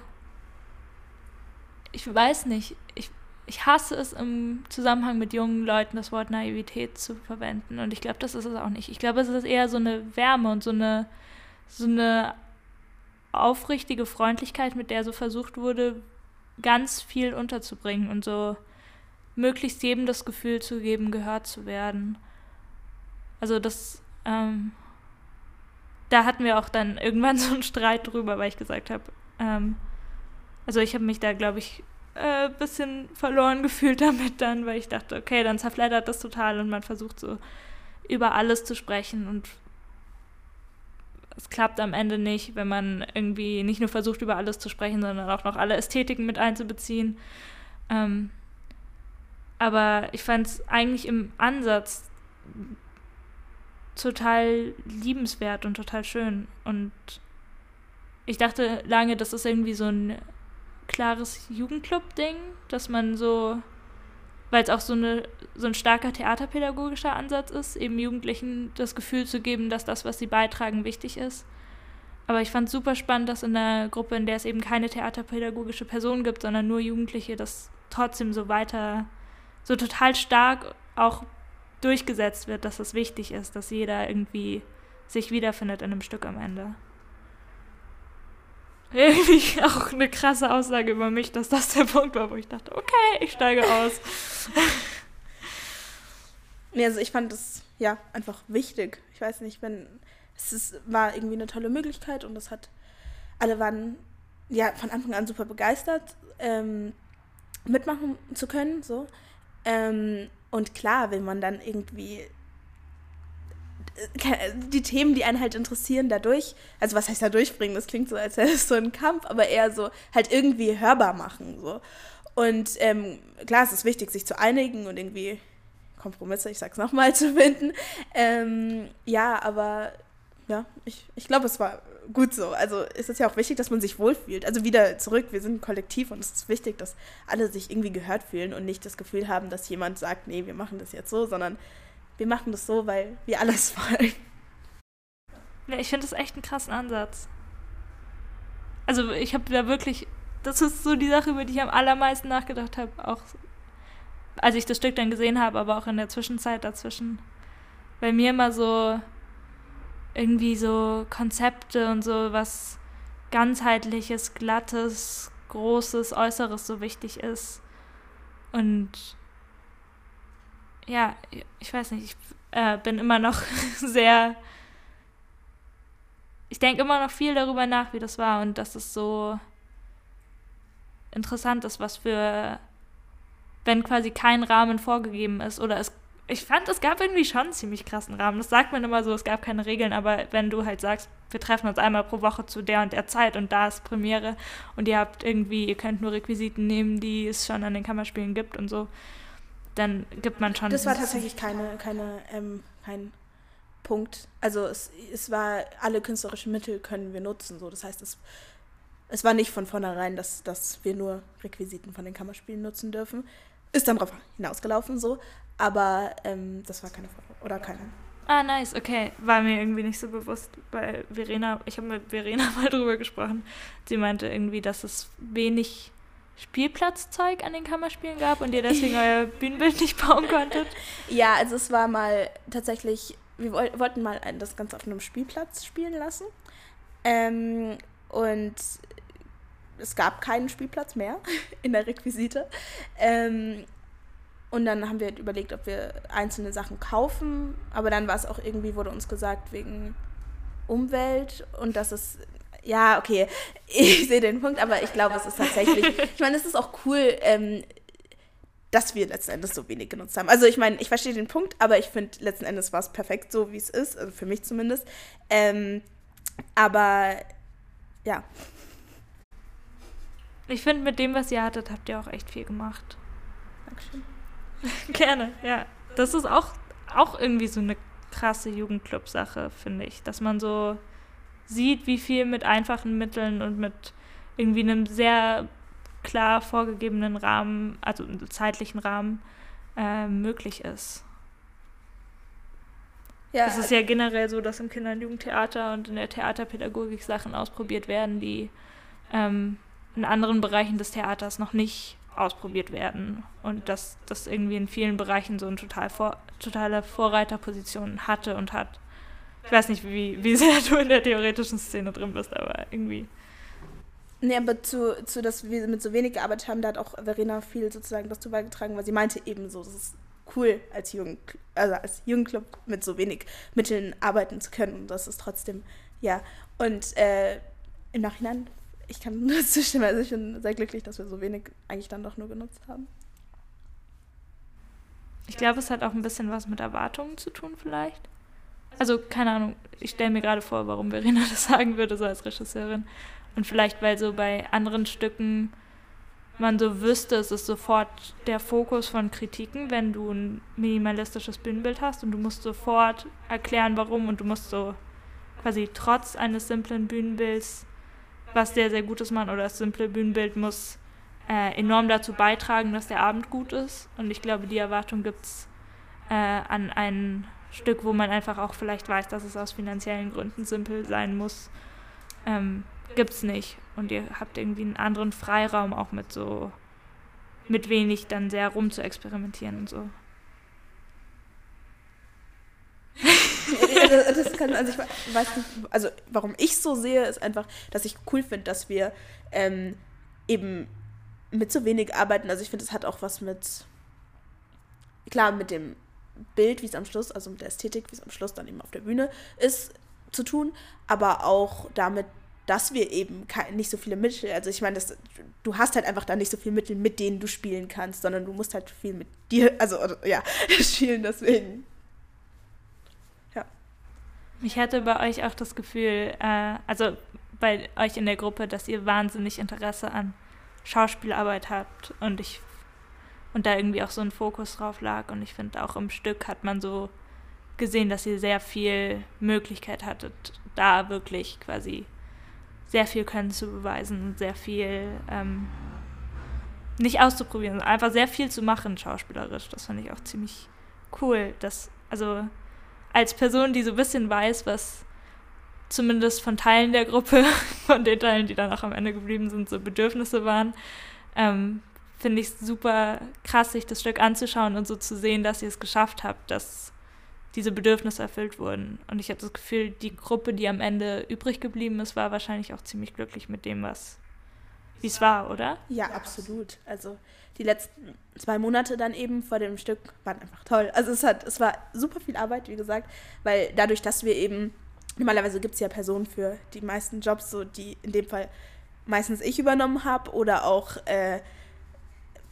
ich weiß nicht, ich, ich hasse es im Zusammenhang mit jungen Leuten das Wort Naivität zu verwenden. Und ich glaube, das ist es auch nicht. Ich glaube, es ist eher so eine Wärme und so eine, so eine aufrichtige Freundlichkeit, mit der so versucht wurde, ganz viel unterzubringen und so möglichst jedem das Gefühl zu geben, gehört zu werden. Also das, ähm, da hatten wir auch dann irgendwann so einen Streit drüber, weil ich gesagt habe, ähm, also ich habe mich da, glaube ich, ein äh, bisschen verloren gefühlt damit dann, weil ich dachte, okay, dann zerfleddert das total und man versucht so über alles zu sprechen und es klappt am Ende nicht, wenn man irgendwie nicht nur versucht, über alles zu sprechen, sondern auch noch alle Ästhetiken mit einzubeziehen. Ähm, aber ich fand es eigentlich im Ansatz total liebenswert und total schön. Und ich dachte lange, das ist irgendwie so ein klares Jugendclub-Ding, dass man so, weil es auch so, eine, so ein starker theaterpädagogischer Ansatz ist, eben Jugendlichen das Gefühl zu geben, dass das, was sie beitragen, wichtig ist. Aber ich fand es super spannend, dass in einer Gruppe, in der es eben keine theaterpädagogische Person gibt, sondern nur Jugendliche, das trotzdem so weiter, so total stark auch durchgesetzt wird, dass das wichtig ist, dass jeder irgendwie sich wiederfindet in einem Stück am Ende irgendwie auch eine krasse Aussage über mich, dass das der Punkt war, wo ich dachte, okay, ich steige aus. nee, also ich fand das ja einfach wichtig. Ich weiß nicht, wenn es ist, war irgendwie eine tolle Möglichkeit und das hat alle waren ja von Anfang an super begeistert, ähm, mitmachen zu können. So. Ähm, und klar, wenn man dann irgendwie die Themen, die einen halt interessieren, dadurch, also was heißt da durchbringen, das klingt so, als wäre es so ein Kampf, aber eher so halt irgendwie hörbar machen. So. Und ähm, klar, es ist wichtig, sich zu einigen und irgendwie Kompromisse, ich sag's nochmal, zu finden. Ähm, ja, aber ja, ich, ich glaube, es war gut so. Also es ist ja auch wichtig, dass man sich wohlfühlt. Also wieder zurück, wir sind ein Kollektiv und es ist wichtig, dass alle sich irgendwie gehört fühlen und nicht das Gefühl haben, dass jemand sagt, nee, wir machen das jetzt so, sondern wir machen das so, weil wir alles wollen. Ja, ich finde das echt einen krassen Ansatz. Also ich habe da wirklich, das ist so die Sache, über die ich am allermeisten nachgedacht habe, auch als ich das Stück dann gesehen habe, aber auch in der Zwischenzeit dazwischen. Weil mir immer so irgendwie so Konzepte und so was ganzheitliches, glattes, großes, äußeres so wichtig ist. Und ja, ich weiß nicht, ich äh, bin immer noch sehr. Ich denke immer noch viel darüber nach, wie das war und dass es so interessant ist, was für. Wenn quasi kein Rahmen vorgegeben ist oder es. Ich fand, es gab irgendwie schon einen ziemlich krassen Rahmen. Das sagt man immer so, es gab keine Regeln, aber wenn du halt sagst, wir treffen uns einmal pro Woche zu der und der Zeit und da ist Premiere und ihr habt irgendwie, ihr könnt nur Requisiten nehmen, die es schon an den Kammerspielen gibt und so, dann gibt man schon. Das war tatsächlich keine, keine, ähm, kein Punkt. Also es, es war, alle künstlerischen Mittel können wir nutzen. So. Das heißt, es, es war nicht von vornherein, dass, dass wir nur Requisiten von den Kammerspielen nutzen dürfen. Ist dann darauf hinausgelaufen so, aber ähm, das war keine Forderung oder keine. Ah, nice, okay. War mir irgendwie nicht so bewusst, weil Verena, ich habe mit Verena mal drüber gesprochen. Sie meinte irgendwie, dass es wenig Spielplatzzeug an den Kammerspielen gab und ihr deswegen euer Bühnenbild nicht bauen konntet? Ja, also es war mal tatsächlich, wir wollten mal das Ganze auf einem Spielplatz spielen lassen. Ähm, und es gab keinen Spielplatz mehr in der Requisite. Ähm, und dann haben wir halt überlegt, ob wir einzelne Sachen kaufen. Aber dann war es auch irgendwie, wurde uns gesagt, wegen Umwelt und dass es ja, okay, ich sehe den Punkt, aber ich glaube, es ist tatsächlich, ich meine, es ist auch cool, ähm, dass wir letzten Endes so wenig genutzt haben. Also ich meine, ich verstehe den Punkt, aber ich finde, letzten Endes war es perfekt so, wie es ist, also für mich zumindest. Ähm, aber ja. Ich finde, mit dem, was ihr hattet, habt ihr auch echt viel gemacht. Dankeschön. Gerne, ja. Das ist auch, auch irgendwie so eine krasse Jugendclub-Sache, finde ich. Dass man so sieht, wie viel mit einfachen Mitteln und mit irgendwie einem sehr klar vorgegebenen Rahmen, also zeitlichen Rahmen, äh, möglich ist. Ja, es ist ja generell so, dass im Kinder- und Jugendtheater und in der Theaterpädagogik Sachen ausprobiert werden, die ähm, in anderen Bereichen des Theaters noch nicht ausprobiert werden. Und dass das irgendwie in vielen Bereichen so eine total vor, totale Vorreiterposition hatte und hat. Ich weiß nicht, wie, wie sehr du in der theoretischen Szene drin bist, aber irgendwie. Nee, aber zu, zu, dass wir mit so wenig gearbeitet haben, da hat auch Verena viel sozusagen dazu beigetragen, weil sie meinte eben so, das ist cool, als, Jugend, also als Jugendclub mit so wenig Mitteln arbeiten zu können. Und das ist trotzdem, ja. Und äh, im Nachhinein, ich kann nur zustimmen, also ich bin sehr glücklich, dass wir so wenig eigentlich dann doch nur genutzt haben. Ich glaube, es hat auch ein bisschen was mit Erwartungen zu tun, vielleicht. Also, keine Ahnung, ich stelle mir gerade vor, warum Verena das sagen würde, so als Regisseurin. Und vielleicht, weil so bei anderen Stücken man so wüsste, es ist sofort der Fokus von Kritiken, wenn du ein minimalistisches Bühnenbild hast und du musst sofort erklären, warum und du musst so quasi trotz eines simplen Bühnenbilds was sehr, sehr Gutes machen oder das simple Bühnenbild muss äh, enorm dazu beitragen, dass der Abend gut ist. Und ich glaube, die Erwartung gibt es äh, an ein Stück, wo man einfach auch vielleicht weiß, dass es aus finanziellen Gründen simpel sein muss. Ähm, gibt's nicht. Und ihr habt irgendwie einen anderen Freiraum auch mit so, mit wenig dann sehr rum zu experimentieren und so. das kann, also ich weiß nicht, also warum ich so sehe, ist einfach, dass ich cool finde, dass wir ähm, eben mit so wenig arbeiten. Also ich finde, es hat auch was mit, klar, mit dem Bild, wie es am Schluss, also mit der Ästhetik, wie es am Schluss dann eben auf der Bühne ist, zu tun, aber auch damit, dass wir eben nicht so viele Mittel, also ich meine, du hast halt einfach da nicht so viele Mittel, mit denen du spielen kannst, sondern du musst halt viel mit dir, also ja, spielen, deswegen. Ja. Ich hatte bei euch auch das Gefühl, äh, also bei euch in der Gruppe, dass ihr wahnsinnig Interesse an Schauspielarbeit habt und ich und da irgendwie auch so ein Fokus drauf lag und ich finde auch im Stück hat man so gesehen, dass ihr sehr viel Möglichkeit hattet, da wirklich quasi sehr viel Können zu beweisen und sehr viel ähm, nicht auszuprobieren, einfach sehr viel zu machen schauspielerisch. Das fand ich auch ziemlich cool. Dass, also als Person, die so ein bisschen weiß, was zumindest von Teilen der Gruppe, von den Teilen, die dann auch am Ende geblieben sind, so Bedürfnisse waren, ähm, finde ich super krass, sich das Stück anzuschauen und so zu sehen, dass ihr es geschafft habt, dass diese Bedürfnisse erfüllt wurden. Und ich habe das Gefühl, die Gruppe, die am Ende übrig geblieben ist, war wahrscheinlich auch ziemlich glücklich mit dem, was wie es war, oder? Ja, absolut. Also die letzten zwei Monate dann eben vor dem Stück waren einfach toll. Also es hat, es war super viel Arbeit, wie gesagt, weil dadurch, dass wir eben, normalerweise gibt es ja Personen für die meisten Jobs, so die in dem Fall meistens ich übernommen habe oder auch äh,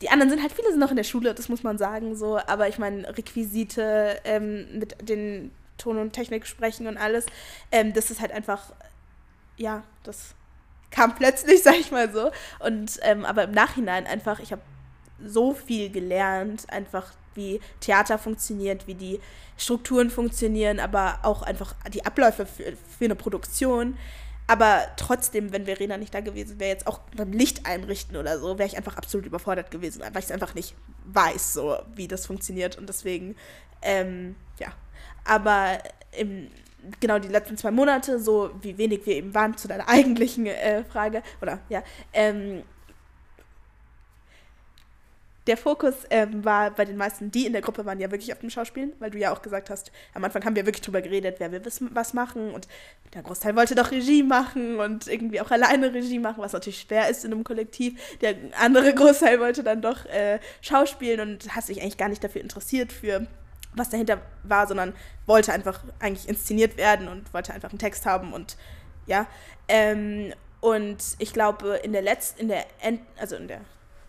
die anderen sind halt, viele sind noch in der Schule, das muss man sagen, so, aber ich meine, Requisite ähm, mit den Ton- und Technik sprechen und alles, ähm, das ist halt einfach, ja, das kam plötzlich, sag ich mal so. Und ähm, aber im Nachhinein einfach, ich habe so viel gelernt, einfach wie Theater funktioniert, wie die Strukturen funktionieren, aber auch einfach die Abläufe für, für eine Produktion. Aber trotzdem, wenn Verena nicht da gewesen wäre, jetzt auch beim Licht einrichten oder so, wäre ich einfach absolut überfordert gewesen, weil ich es einfach nicht weiß, so wie das funktioniert. Und deswegen, ähm, ja. Aber im, genau die letzten zwei Monate, so wie wenig wir eben waren, zu deiner eigentlichen äh, Frage, oder ja, ähm, der Fokus ähm, war bei den meisten, die in der Gruppe waren, ja wirklich auf dem Schauspielen, weil du ja auch gesagt hast, am Anfang haben wir wirklich drüber geredet, wer will was machen und der Großteil wollte doch Regie machen und irgendwie auch alleine Regie machen, was natürlich schwer ist in einem Kollektiv. Der andere Großteil wollte dann doch äh, Schauspielen und hat sich eigentlich gar nicht dafür interessiert, für was dahinter war, sondern wollte einfach eigentlich inszeniert werden und wollte einfach einen Text haben und ja. Ähm, und ich glaube, in der letzten, in der End, also in der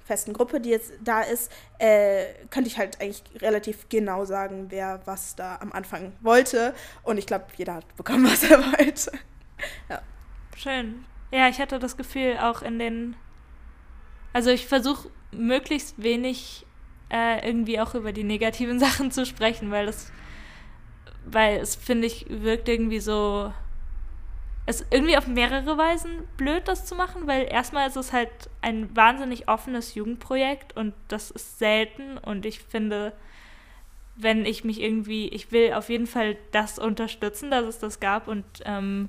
festen Gruppe, die jetzt da ist, äh, könnte ich halt eigentlich relativ genau sagen, wer was da am Anfang wollte. Und ich glaube, jeder hat bekommen, was er wollte. ja. Schön. Ja, ich hatte das Gefühl, auch in den. Also ich versuche möglichst wenig äh, irgendwie auch über die negativen Sachen zu sprechen, weil das, weil es, finde ich, wirkt irgendwie so es ist irgendwie auf mehrere Weisen blöd, das zu machen, weil erstmal ist es halt ein wahnsinnig offenes Jugendprojekt und das ist selten und ich finde, wenn ich mich irgendwie, ich will auf jeden Fall das unterstützen, dass es das gab und ähm,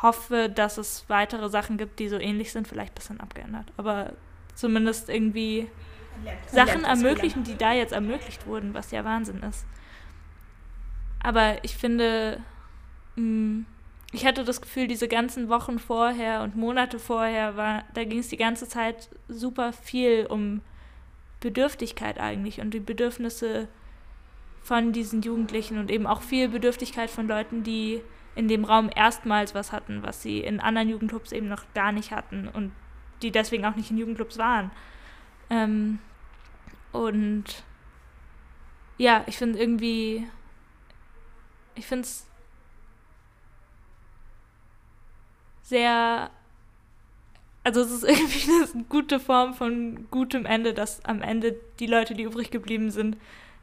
hoffe, dass es weitere Sachen gibt, die so ähnlich sind, vielleicht ein bisschen abgeändert, aber zumindest irgendwie Sachen ermöglichen, die da jetzt ermöglicht wurden, was ja Wahnsinn ist. Aber ich finde, mh, mm, ich hatte das Gefühl, diese ganzen Wochen vorher und Monate vorher war, da ging es die ganze Zeit super viel um Bedürftigkeit eigentlich und die Bedürfnisse von diesen Jugendlichen und eben auch viel Bedürftigkeit von Leuten, die in dem Raum erstmals was hatten, was sie in anderen Jugendclubs eben noch gar nicht hatten und die deswegen auch nicht in Jugendclubs waren. Ähm, und ja, ich finde irgendwie, ich finde es sehr, also es ist irgendwie eine gute Form von gutem Ende, dass am Ende die Leute, die übrig geblieben sind,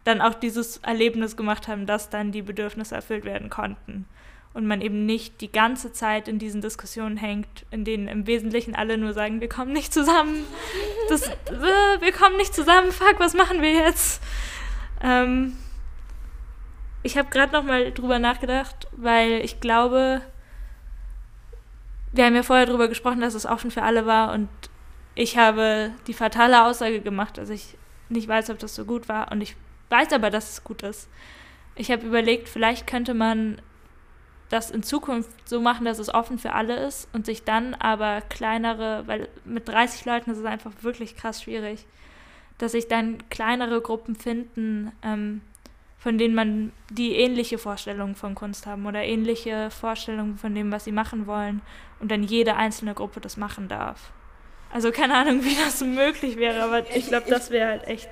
dann auch dieses Erlebnis gemacht haben, dass dann die Bedürfnisse erfüllt werden konnten. Und man eben nicht die ganze Zeit in diesen Diskussionen hängt, in denen im Wesentlichen alle nur sagen, wir kommen nicht zusammen, das, äh, wir kommen nicht zusammen, fuck, was machen wir jetzt? Ähm, ich habe gerade noch mal drüber nachgedacht, weil ich glaube, wir haben ja vorher darüber gesprochen, dass es offen für alle war und ich habe die fatale Aussage gemacht, dass ich nicht weiß, ob das so gut war und ich weiß aber, dass es gut ist. Ich habe überlegt, vielleicht könnte man das in Zukunft so machen, dass es offen für alle ist und sich dann aber kleinere, weil mit 30 Leuten ist es einfach wirklich krass schwierig, dass sich dann kleinere Gruppen finden, ähm, von denen man die ähnliche Vorstellungen von Kunst haben oder ähnliche Vorstellungen von dem, was sie machen wollen und dann jede einzelne Gruppe das machen darf. Also keine Ahnung, wie das möglich wäre, aber ich glaube, das wäre halt echt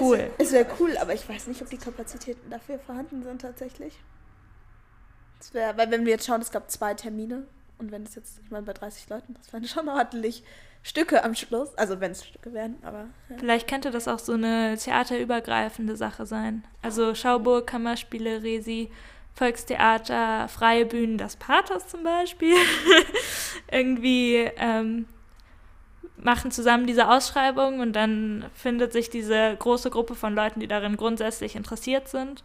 cool. Es, wäre cool, aber ich weiß nicht, ob die Kapazitäten dafür vorhanden sind tatsächlich. Es wäre, weil wenn wir jetzt schauen, es gab zwei Termine und wenn es jetzt, ich meine, bei 30 Leuten, das wären schon ordentlich Stücke am Schluss. Also wenn es Stücke werden, aber. Ja. Vielleicht könnte das auch so eine theaterübergreifende Sache sein. Also Schauburg, Kammerspiele, Resi, Volkstheater, freie Bühnen, das Pathos zum Beispiel. Irgendwie ähm, machen zusammen diese Ausschreibung und dann findet sich diese große Gruppe von Leuten, die darin grundsätzlich interessiert sind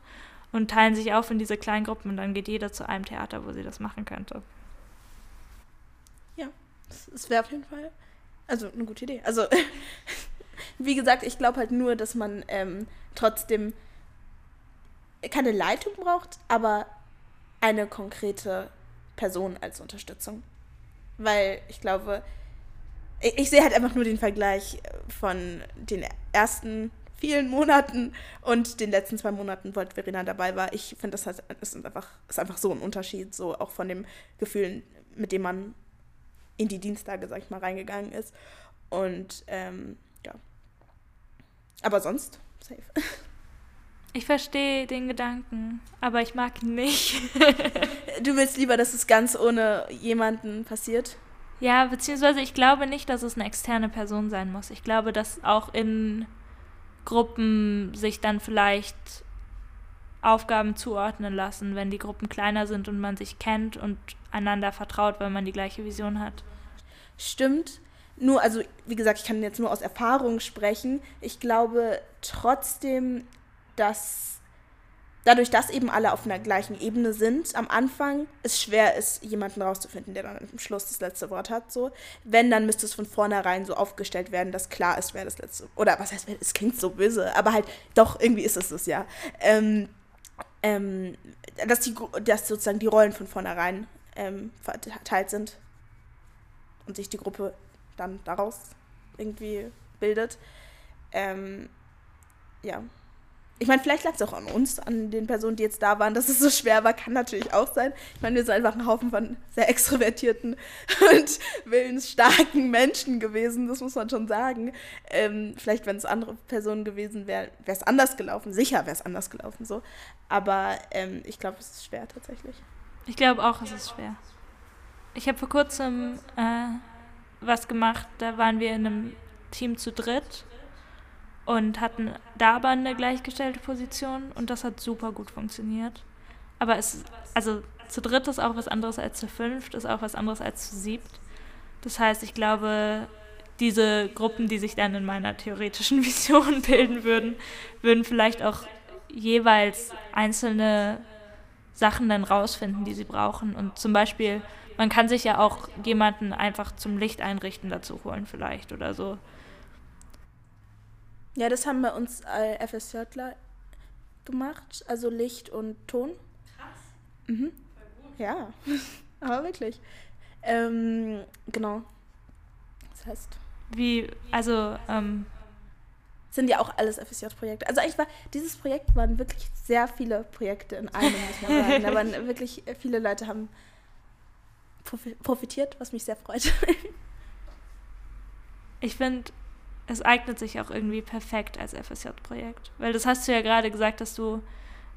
und teilen sich auf in diese kleinen Gruppen und dann geht jeder zu einem Theater, wo sie das machen könnte. Ja, es wäre auf jeden Fall also eine gute Idee. Also, wie gesagt, ich glaube halt nur, dass man ähm, trotzdem keine Leitung braucht, aber eine konkrete Person als Unterstützung. Weil ich glaube, ich, ich sehe halt einfach nur den Vergleich von den ersten vielen Monaten und den letzten zwei Monaten, wo Verena dabei war. Ich finde, das heißt, ist einfach, ist einfach so ein Unterschied, so auch von dem Gefühl, mit dem man in die Dienstage, sag ich mal, reingegangen ist. Und ähm, ja. Aber sonst, safe. Ich verstehe den Gedanken, aber ich mag ihn nicht. du willst lieber, dass es ganz ohne jemanden passiert? Ja, beziehungsweise ich glaube nicht, dass es eine externe Person sein muss. Ich glaube, dass auch in Gruppen sich dann vielleicht Aufgaben zuordnen lassen, wenn die Gruppen kleiner sind und man sich kennt und einander vertraut, weil man die gleiche Vision hat. Stimmt. Nur, also wie gesagt, ich kann jetzt nur aus Erfahrung sprechen. Ich glaube trotzdem, dass dadurch, dass eben alle auf einer gleichen Ebene sind, am Anfang es schwer ist, jemanden rauszufinden, der dann am Schluss das letzte Wort hat. So. Wenn, dann müsste es von vornherein so aufgestellt werden, dass klar ist, wer das letzte. Oder was heißt, es klingt so böse, aber halt, doch, irgendwie ist es das ja. Ähm, ähm, dass, die, dass sozusagen die Rollen von vornherein ähm, verteilt sind und sich die Gruppe dann daraus irgendwie bildet. Ähm, ja. ich meine, vielleicht lag es auch an uns, an den Personen, die jetzt da waren, dass es so schwer war, kann natürlich auch sein. Ich meine, wir sind einfach ein Haufen von sehr extrovertierten und willensstarken Menschen gewesen, das muss man schon sagen. Ähm, vielleicht, wenn es andere Personen gewesen wären, wäre es anders gelaufen. Sicher wäre es anders gelaufen so. Aber ähm, ich glaube, es ist schwer tatsächlich. Ich glaube auch, es ist schwer. Ich habe vor kurzem äh, was gemacht, da waren wir in einem Team zu dritt und hatten da aber eine gleichgestellte Position und das hat super gut funktioniert. Aber es, also zu dritt ist auch was anderes als zu fünft, ist auch was anderes als zu siebt. Das heißt, ich glaube, diese Gruppen, die sich dann in meiner theoretischen Vision bilden würden, würden vielleicht auch jeweils einzelne Sachen dann rausfinden, die sie brauchen. Und zum Beispiel, man kann sich ja auch jemanden einfach zum Licht einrichten dazu holen vielleicht oder so. Ja, das haben bei uns äh, FSJler gemacht, also Licht und Ton. Krass. Mhm. Ja, aber wirklich. Ähm, genau. Das heißt. Wie, also, ähm, sind ja auch alles FSJ-Projekte. Also eigentlich war, dieses Projekt waren wirklich sehr viele Projekte in einem, muss man sagen. Da waren wirklich viele Leute haben profitiert, was mich sehr freut. ich finde, es eignet sich auch irgendwie perfekt als FSJ-Projekt. Weil das hast du ja gerade gesagt, dass du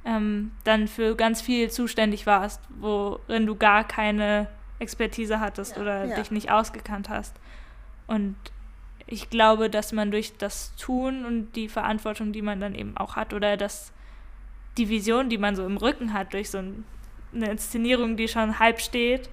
ähm, dann für ganz viel zuständig warst, worin du gar keine Expertise hattest ja, oder ja. dich nicht ausgekannt hast. Und ich glaube, dass man durch das Tun und die Verantwortung, die man dann eben auch hat, oder das, die Vision, die man so im Rücken hat, durch so eine Inszenierung, die schon halb steht,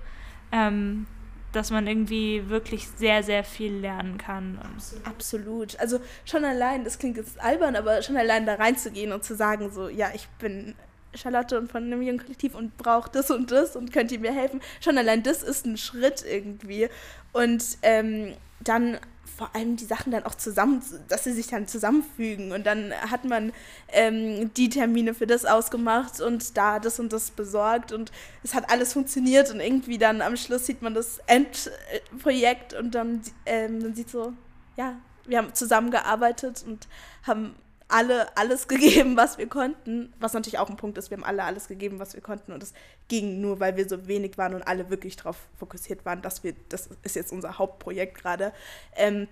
ähm, dass man irgendwie wirklich sehr, sehr viel lernen kann. Absolut. Also schon allein, das klingt jetzt albern, aber schon allein da reinzugehen und zu sagen, so, ja, ich bin Charlotte und von einem jungen Kollektiv und brauche das und das und könnt ihr mir helfen. Schon allein das ist ein Schritt irgendwie. Und ähm, dann vor allem die Sachen dann auch zusammen, dass sie sich dann zusammenfügen. Und dann hat man ähm, die Termine für das ausgemacht und da das und das besorgt und es hat alles funktioniert und irgendwie dann am Schluss sieht man das Endprojekt und dann ähm, man sieht so, ja, wir haben zusammengearbeitet und haben alle alles gegeben, was wir konnten. Was natürlich auch ein Punkt ist, wir haben alle alles gegeben, was wir konnten. Und es ging nur, weil wir so wenig waren und alle wirklich darauf fokussiert waren, dass wir, das ist jetzt unser Hauptprojekt gerade. Ähm,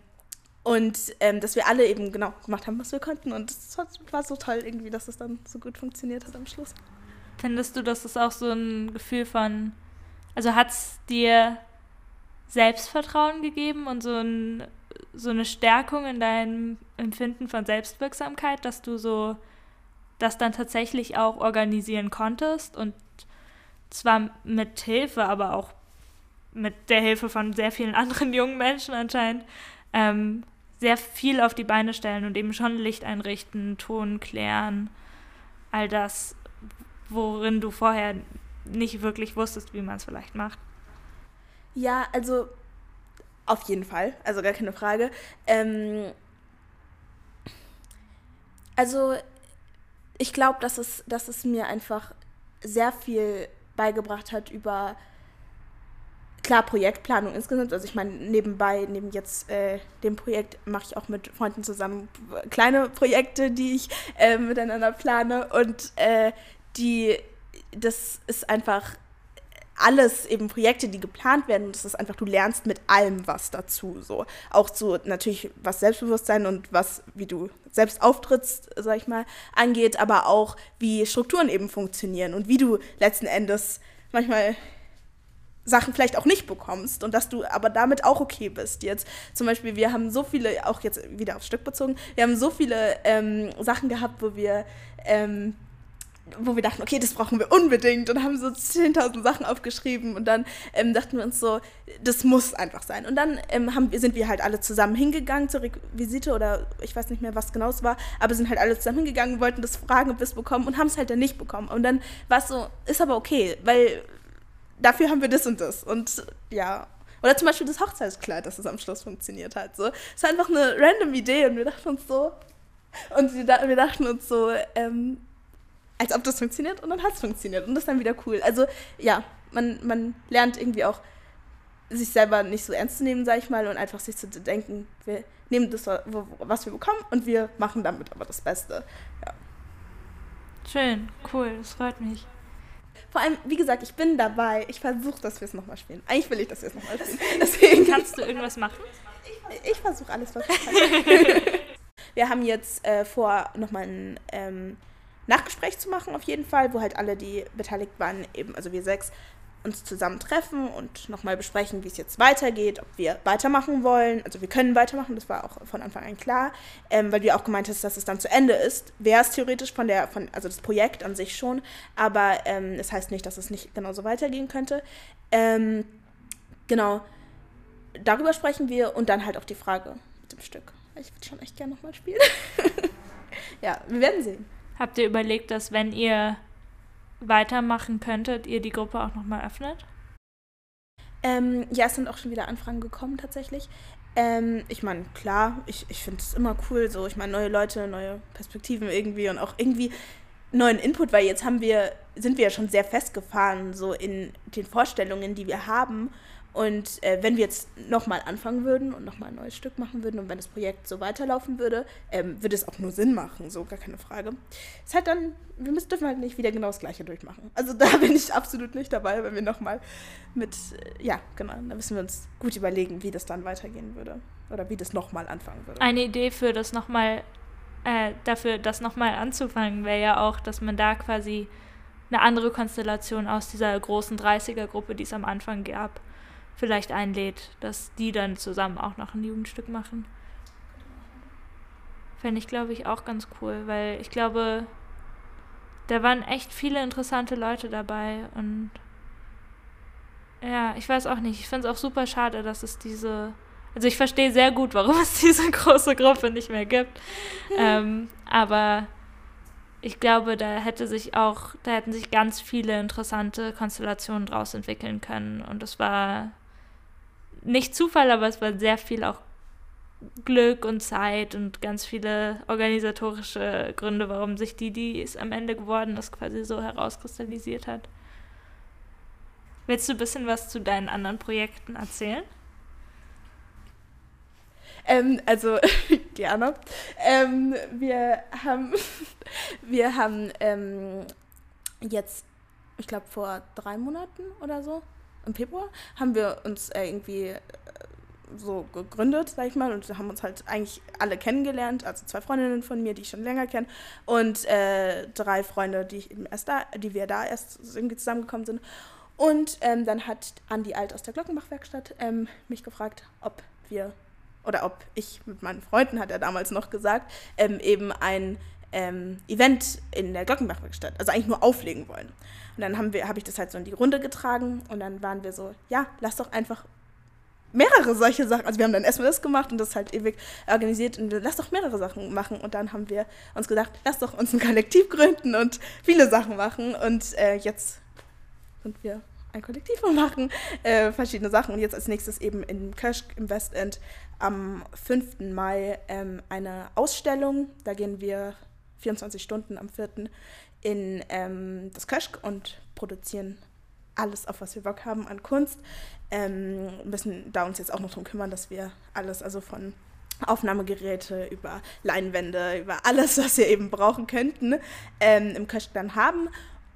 und ähm, dass wir alle eben genau gemacht haben, was wir konnten. Und es war so toll irgendwie, dass es dann so gut funktioniert hat am Schluss. Findest du, dass es auch so ein Gefühl von, also hat es dir Selbstvertrauen gegeben und so ein so eine Stärkung in deinem Empfinden von Selbstwirksamkeit, dass du so das dann tatsächlich auch organisieren konntest und zwar mit Hilfe, aber auch mit der Hilfe von sehr vielen anderen jungen Menschen anscheinend, ähm, sehr viel auf die Beine stellen und eben schon Licht einrichten, Ton klären, all das, worin du vorher nicht wirklich wusstest, wie man es vielleicht macht. Ja, also auf jeden Fall, also gar keine Frage. Ähm, also ich glaube, dass es, dass es mir einfach sehr viel beigebracht hat über klar Projektplanung insgesamt. Also ich meine, nebenbei, neben jetzt äh, dem Projekt, mache ich auch mit Freunden zusammen kleine Projekte, die ich äh, miteinander plane. Und äh, die, das ist einfach alles eben Projekte, die geplant werden. Und das ist einfach, du lernst mit allem was dazu. So. Auch so natürlich, was Selbstbewusstsein und was, wie du selbst auftrittst, sag ich mal, angeht, aber auch, wie Strukturen eben funktionieren und wie du letzten Endes manchmal Sachen vielleicht auch nicht bekommst und dass du aber damit auch okay bist. Jetzt zum Beispiel, wir haben so viele, auch jetzt wieder aufs Stück bezogen, wir haben so viele ähm, Sachen gehabt, wo wir ähm, wo wir dachten, okay, das brauchen wir unbedingt und haben so 10.000 Sachen aufgeschrieben und dann ähm, dachten wir uns so, das muss einfach sein. Und dann ähm, haben, sind wir halt alle zusammen hingegangen zur Visite oder ich weiß nicht mehr, was genau es war, aber sind halt alle zusammen hingegangen, wollten das fragen, ob wir es bekommen und haben es halt dann nicht bekommen. Und dann war es so, ist aber okay, weil dafür haben wir das und das. Und ja, oder zum Beispiel das Hochzeitskleid, dass es am Schluss funktioniert hat. So. Es war einfach eine random Idee und wir dachten uns so, und wir dachten uns so, ähm, als ob das funktioniert und dann hat es funktioniert und das ist dann wieder cool. Also ja, man, man lernt irgendwie auch sich selber nicht so ernst zu nehmen, sag ich mal, und einfach sich zu denken, wir nehmen das, was wir bekommen und wir machen damit aber das Beste. Ja. Schön, cool, das freut mich. Vor allem, wie gesagt, ich bin dabei. Ich versuche, dass wir es nochmal spielen. Eigentlich will ich, dass wir es nochmal spielen. Deswegen. Kannst du irgendwas machen? Ich, ich versuche alles, was ich kann. wir haben jetzt äh, vor, nochmal ein ähm, Nachgespräch zu machen, auf jeden Fall, wo halt alle, die beteiligt waren, eben, also wir sechs, uns zusammen treffen und nochmal besprechen, wie es jetzt weitergeht, ob wir weitermachen wollen. Also wir können weitermachen, das war auch von Anfang an klar, ähm, weil du auch gemeint hast, dass es dann zu Ende ist. Wäre es theoretisch von der, von, also das Projekt an sich schon, aber ähm, das heißt nicht, dass es nicht genauso weitergehen könnte. Ähm, genau, darüber sprechen wir und dann halt auch die Frage mit dem Stück. Ich würde schon echt gerne nochmal spielen. ja, wir werden sehen. Habt ihr überlegt, dass wenn ihr weitermachen könntet, ihr die Gruppe auch nochmal öffnet? Ähm, ja, es sind auch schon wieder Anfragen gekommen tatsächlich. Ähm, ich meine, klar, ich, ich finde es immer cool, so, ich meine, neue Leute, neue Perspektiven irgendwie und auch irgendwie neuen Input, weil jetzt haben wir, sind wir ja schon sehr festgefahren, so in den Vorstellungen, die wir haben. Und äh, wenn wir jetzt nochmal anfangen würden und nochmal ein neues Stück machen würden und wenn das Projekt so weiterlaufen würde, ähm, würde es auch nur Sinn machen, so gar keine Frage. Es halt dann, wir müssen, dürfen halt nicht wieder genau das Gleiche durchmachen. Also da bin ich absolut nicht dabei, wenn wir nochmal mit, äh, ja, genau, da müssen wir uns gut überlegen, wie das dann weitergehen würde oder wie das nochmal anfangen würde. Eine Idee für das nochmal, äh, dafür das nochmal anzufangen, wäre ja auch, dass man da quasi eine andere Konstellation aus dieser großen 30er-Gruppe, die es am Anfang gab, vielleicht einlädt, dass die dann zusammen auch noch ein Jugendstück machen. Fände ich, glaube ich, auch ganz cool, weil ich glaube, da waren echt viele interessante Leute dabei und ja, ich weiß auch nicht. Ich finde es auch super schade, dass es diese. Also ich verstehe sehr gut, warum es diese große Gruppe nicht mehr gibt. ähm, aber ich glaube, da hätte sich auch, da hätten sich ganz viele interessante Konstellationen draus entwickeln können. Und es war nicht Zufall, aber es war sehr viel auch Glück und Zeit und ganz viele organisatorische Gründe, warum sich die, die es am Ende geworden ist, quasi so herauskristallisiert hat. Willst du ein bisschen was zu deinen anderen Projekten erzählen? Ähm, also gerne. Ähm, wir haben, wir haben ähm, jetzt, ich glaube vor drei Monaten oder so, im Februar haben wir uns äh, irgendwie äh, so gegründet, sag ich mal, und haben uns halt eigentlich alle kennengelernt, also zwei Freundinnen von mir, die ich schon länger kenne, und äh, drei Freunde, die, ich erst da, die wir da erst irgendwie zusammengekommen sind. Und ähm, dann hat Andi Alt aus der Glockenbach-Werkstatt ähm, mich gefragt, ob wir, oder ob ich mit meinen Freunden, hat er damals noch gesagt, ähm, eben ein ähm, Event in der Glockenbach-Werkstatt, also eigentlich nur auflegen wollen. Und dann habe ich das halt so in die Runde getragen und dann waren wir so, ja, lass doch einfach mehrere solche Sachen. Also wir haben dann erstmal das gemacht und das halt ewig organisiert und lass doch mehrere Sachen machen. Und dann haben wir uns gedacht, lass doch uns ein Kollektiv gründen und viele Sachen machen. Und äh, jetzt sind wir ein Kollektiv und machen äh, verschiedene Sachen. Und jetzt als nächstes eben in Köschk im Westend am 5. Mai ähm, eine Ausstellung. Da gehen wir 24 Stunden am 4. in ähm, das Köschk und produzieren alles, auf was wir Bock haben an Kunst. Ähm, müssen da uns jetzt auch noch darum kümmern, dass wir alles, also von Aufnahmegeräte über Leinwände, über alles, was wir eben brauchen könnten, ähm, im Köschk dann haben.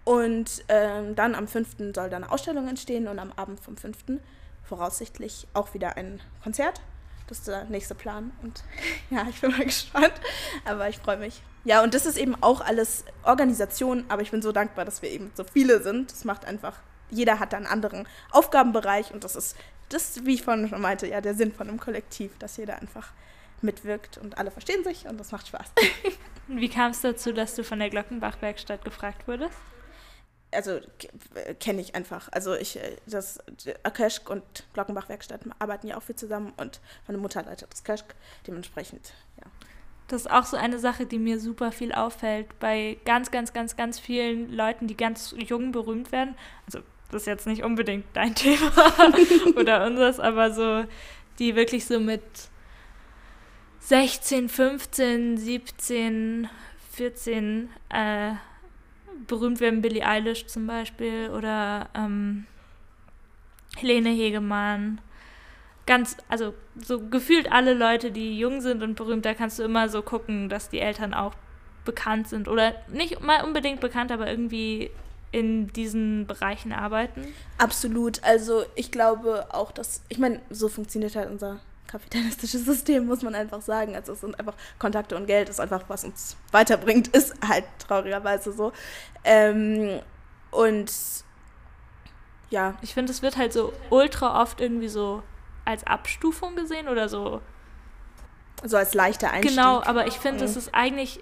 Und ähm, dann am 5. soll dann eine Ausstellung entstehen und am Abend vom 5. voraussichtlich auch wieder ein Konzert das ist der nächste Plan. Und ja, ich bin mal gespannt. Aber ich freue mich. Ja, und das ist eben auch alles Organisation, aber ich bin so dankbar, dass wir eben so viele sind. Das macht einfach, jeder hat einen anderen Aufgabenbereich und das ist, das, wie ich vorhin schon meinte, ja, der Sinn von einem Kollektiv, dass jeder einfach mitwirkt und alle verstehen sich und das macht Spaß. Wie kam es dazu, dass du von der Glockenbach-Werkstatt gefragt wurdest? also kenne ich einfach. Also ich, äh, das Köschk und Glockenbach-Werkstatt arbeiten ja auch viel zusammen und meine Mutter leitet das Köschk, dementsprechend, ja. Das ist auch so eine Sache, die mir super viel auffällt bei ganz, ganz, ganz, ganz vielen Leuten, die ganz jung berühmt werden. Also das ist jetzt nicht unbedingt dein Thema oder unseres, aber so, die wirklich so mit 16, 15, 17, 14 äh, berühmt werden Billie Eilish zum Beispiel oder ähm, Helene Hegemann. Ganz, also so gefühlt alle Leute, die jung sind und berühmt, da kannst du immer so gucken, dass die Eltern auch bekannt sind oder nicht mal unbedingt bekannt, aber irgendwie in diesen Bereichen arbeiten? Absolut. Also ich glaube auch, dass, ich meine, so funktioniert halt unser kapitalistisches System, muss man einfach sagen. Also es sind einfach Kontakte und Geld ist einfach, was uns weiterbringt, ist halt traurigerweise so. Ähm, und ja. Ich finde, es wird halt so ultra oft irgendwie so als Abstufung gesehen oder so. So als leichter Einstieg. Genau, aber ich finde, mhm. das ist eigentlich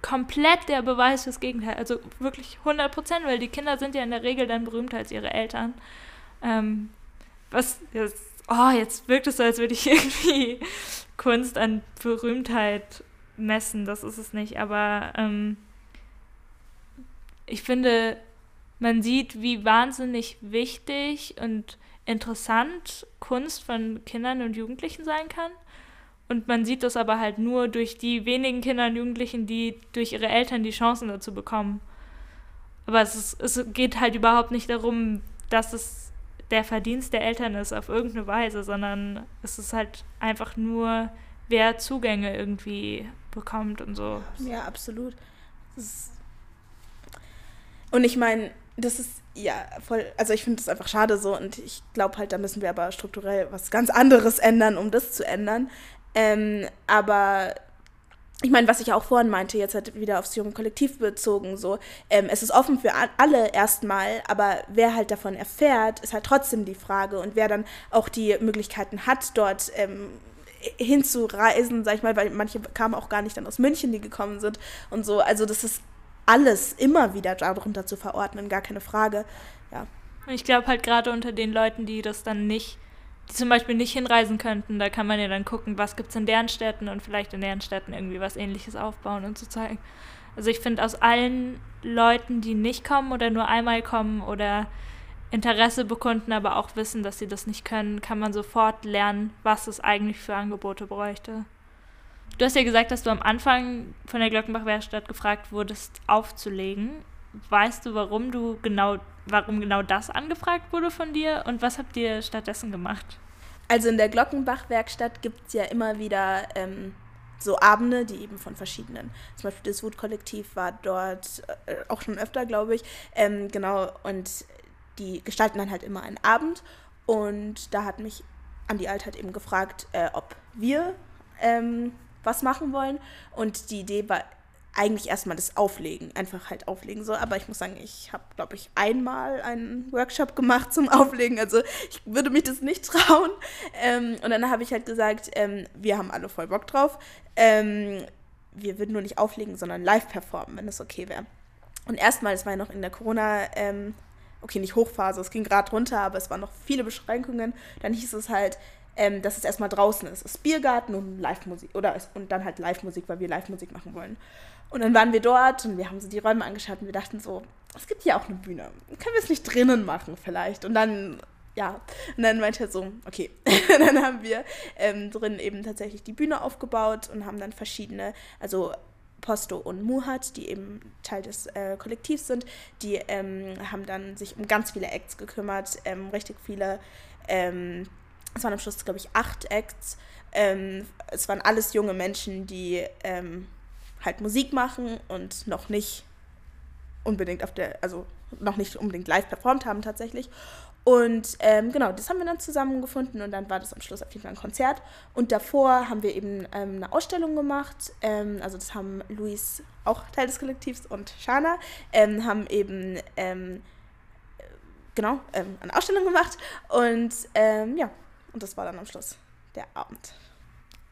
komplett der Beweis fürs Gegenteil. Also wirklich 100 Prozent, weil die Kinder sind ja in der Regel dann berühmter als ihre Eltern. Ähm, was jetzt, oh, jetzt wirkt es so, als würde ich irgendwie Kunst an Berühmtheit messen. Das ist es nicht. Aber ähm, ich finde, man sieht, wie wahnsinnig wichtig und interessant Kunst von Kindern und Jugendlichen sein kann. Und man sieht das aber halt nur durch die wenigen Kinder und Jugendlichen, die durch ihre Eltern die Chancen dazu bekommen. Aber es, ist, es geht halt überhaupt nicht darum, dass es der Verdienst der Eltern ist auf irgendeine Weise, sondern es ist halt einfach nur, wer Zugänge irgendwie bekommt und so. Ja, absolut. Und ich meine, das ist ja voll, also ich finde das einfach schade so und ich glaube halt, da müssen wir aber strukturell was ganz anderes ändern, um das zu ändern. Ähm, aber ich meine, was ich auch vorhin meinte, jetzt halt wieder aufs junge Kollektiv bezogen, so, ähm, es ist offen für alle erstmal, aber wer halt davon erfährt, ist halt trotzdem die Frage und wer dann auch die Möglichkeiten hat, dort ähm, hinzureisen, sag ich mal, weil manche kamen auch gar nicht dann aus München, die gekommen sind und so, also das ist alles immer wieder darunter zu verordnen, gar keine Frage, ja. Ich glaube halt gerade unter den Leuten, die das dann nicht die zum Beispiel nicht hinreisen könnten, da kann man ja dann gucken, was gibt es in deren Städten und vielleicht in deren Städten irgendwie was ähnliches aufbauen und so zeigen. Also ich finde, aus allen Leuten, die nicht kommen oder nur einmal kommen oder Interesse bekunden, aber auch wissen, dass sie das nicht können, kann man sofort lernen, was es eigentlich für Angebote bräuchte. Du hast ja gesagt, dass du am Anfang von der Glockenbach-Werkstatt gefragt wurdest, aufzulegen. Weißt du, warum du genau warum genau das angefragt wurde von dir und was habt ihr stattdessen gemacht? Also in der Glockenbach-Werkstatt gibt es ja immer wieder ähm, so Abende, die eben von verschiedenen, zum Beispiel das Wut-Kollektiv war dort äh, auch schon öfter, glaube ich, ähm, genau, und die gestalten dann halt immer einen Abend und da hat mich Andi Alt halt eben gefragt, äh, ob wir ähm, was machen wollen und die Idee war eigentlich erstmal das Auflegen, einfach halt auflegen so. Aber ich muss sagen, ich habe, glaube ich, einmal einen Workshop gemacht zum Auflegen. Also ich würde mich das nicht trauen. Ähm, und dann habe ich halt gesagt, ähm, wir haben alle voll Bock drauf. Ähm, wir würden nur nicht auflegen, sondern live performen, wenn das okay wäre. Und erstmal, es war ja noch in der Corona, ähm, okay, nicht Hochphase, es ging gerade runter, aber es waren noch viele Beschränkungen. Dann hieß es halt, ähm, dass es erstmal draußen ist. Es ist Biergarten und Live-Musik. Oder und dann halt Live-Musik, weil wir Live-Musik machen wollen. Und dann waren wir dort und wir haben so die Räume angeschaut und wir dachten so, es gibt hier auch eine Bühne. Können wir es nicht drinnen machen vielleicht? Und dann, ja, und dann meinte er so, okay. dann haben wir ähm, drin eben tatsächlich die Bühne aufgebaut und haben dann verschiedene, also Posto und Muhat, die eben Teil des äh, Kollektivs sind, die ähm, haben dann sich um ganz viele Acts gekümmert, ähm, richtig viele, ähm, es waren am Schluss, glaube ich, acht Acts. Ähm, es waren alles junge Menschen, die ähm, halt Musik machen und noch nicht unbedingt auf der, also noch nicht unbedingt live performt haben tatsächlich. Und ähm, genau, das haben wir dann zusammengefunden und dann war das am Schluss auf jeden Fall ein Konzert. Und davor haben wir eben ähm, eine Ausstellung gemacht. Ähm, also das haben Luis, auch Teil des Kollektivs, und Shana, ähm, haben eben ähm, genau ähm, eine Ausstellung gemacht. Und ja, und das war dann am Schluss der Abend.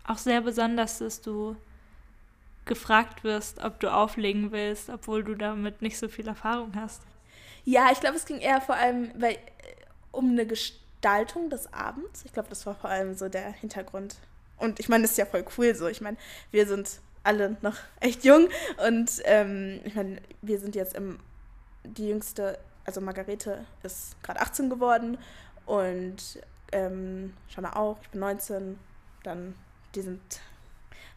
Auch sehr besonders, dass du gefragt wirst, ob du auflegen willst, obwohl du damit nicht so viel Erfahrung hast. Ja, ich glaube, es ging eher vor allem weil, äh, um eine Gestaltung des Abends. Ich glaube, das war vor allem so der Hintergrund. Und ich meine, das ist ja voll cool so. Ich meine, wir sind alle noch echt jung und ähm, ich meine, wir sind jetzt im, die jüngste, also Margarete ist gerade 18 geworden und ähm, Shana auch, ich bin 19, dann die sind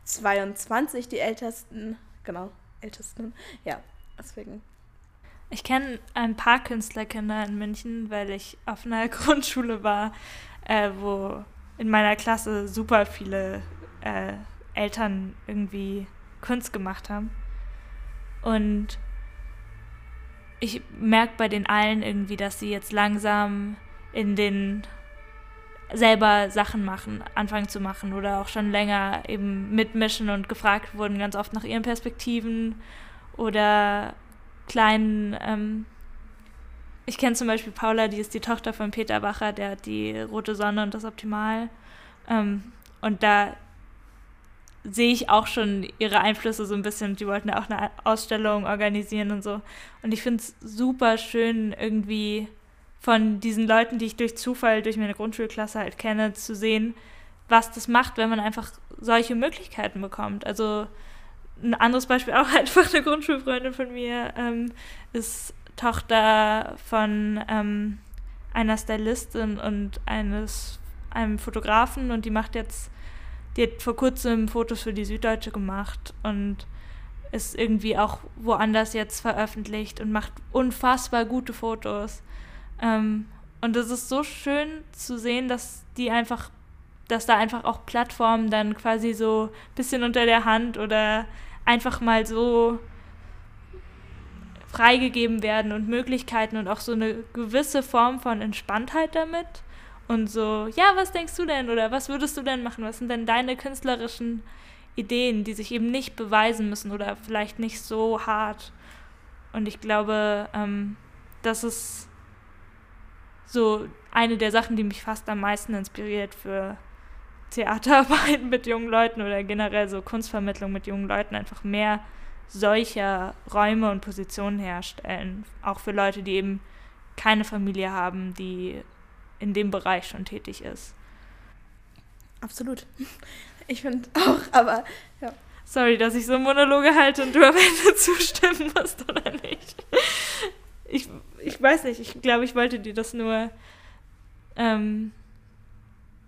22 die Ältesten. Genau, Ältesten. Ja, deswegen. Ich kenne ein paar Künstlerkinder in München, weil ich auf einer Grundschule war, äh, wo in meiner Klasse super viele äh, Eltern irgendwie Kunst gemacht haben. Und ich merke bei den allen irgendwie, dass sie jetzt langsam in den selber Sachen machen, anfangen zu machen oder auch schon länger eben mitmischen und gefragt wurden ganz oft nach ihren Perspektiven oder kleinen. Ähm ich kenne zum Beispiel Paula, die ist die Tochter von Peter Wacher, der hat die Rote Sonne und das Optimal. Ähm, und da sehe ich auch schon ihre Einflüsse so ein bisschen. Die wollten auch eine Ausstellung organisieren und so. Und ich finde es super schön, irgendwie von diesen Leuten, die ich durch Zufall, durch meine Grundschulklasse halt kenne, zu sehen, was das macht, wenn man einfach solche Möglichkeiten bekommt. Also ein anderes Beispiel, auch einfach eine Grundschulfreundin von mir, ähm, ist Tochter von ähm, einer Stylistin und eines einem Fotografen und die macht jetzt, die hat vor kurzem Fotos für die Süddeutsche gemacht und ist irgendwie auch woanders jetzt veröffentlicht und macht unfassbar gute Fotos. Ähm, und es ist so schön zu sehen, dass die einfach, dass da einfach auch Plattformen dann quasi so ein bisschen unter der Hand oder einfach mal so freigegeben werden und Möglichkeiten und auch so eine gewisse Form von Entspanntheit damit. Und so, ja, was denkst du denn oder was würdest du denn machen? Was sind denn deine künstlerischen Ideen, die sich eben nicht beweisen müssen oder vielleicht nicht so hart? Und ich glaube, ähm, das ist so eine der Sachen, die mich fast am meisten inspiriert für Theaterarbeiten mit jungen Leuten oder generell so Kunstvermittlung mit jungen Leuten, einfach mehr solcher Räume und Positionen herstellen. Auch für Leute, die eben keine Familie haben, die in dem Bereich schon tätig ist. Absolut. Ich finde auch, aber ja. Sorry, dass ich so Monologe halte und du am Ende zustimmen musst, oder nicht? ich, ich weiß nicht, ich glaube, ich wollte dir das nur, ähm,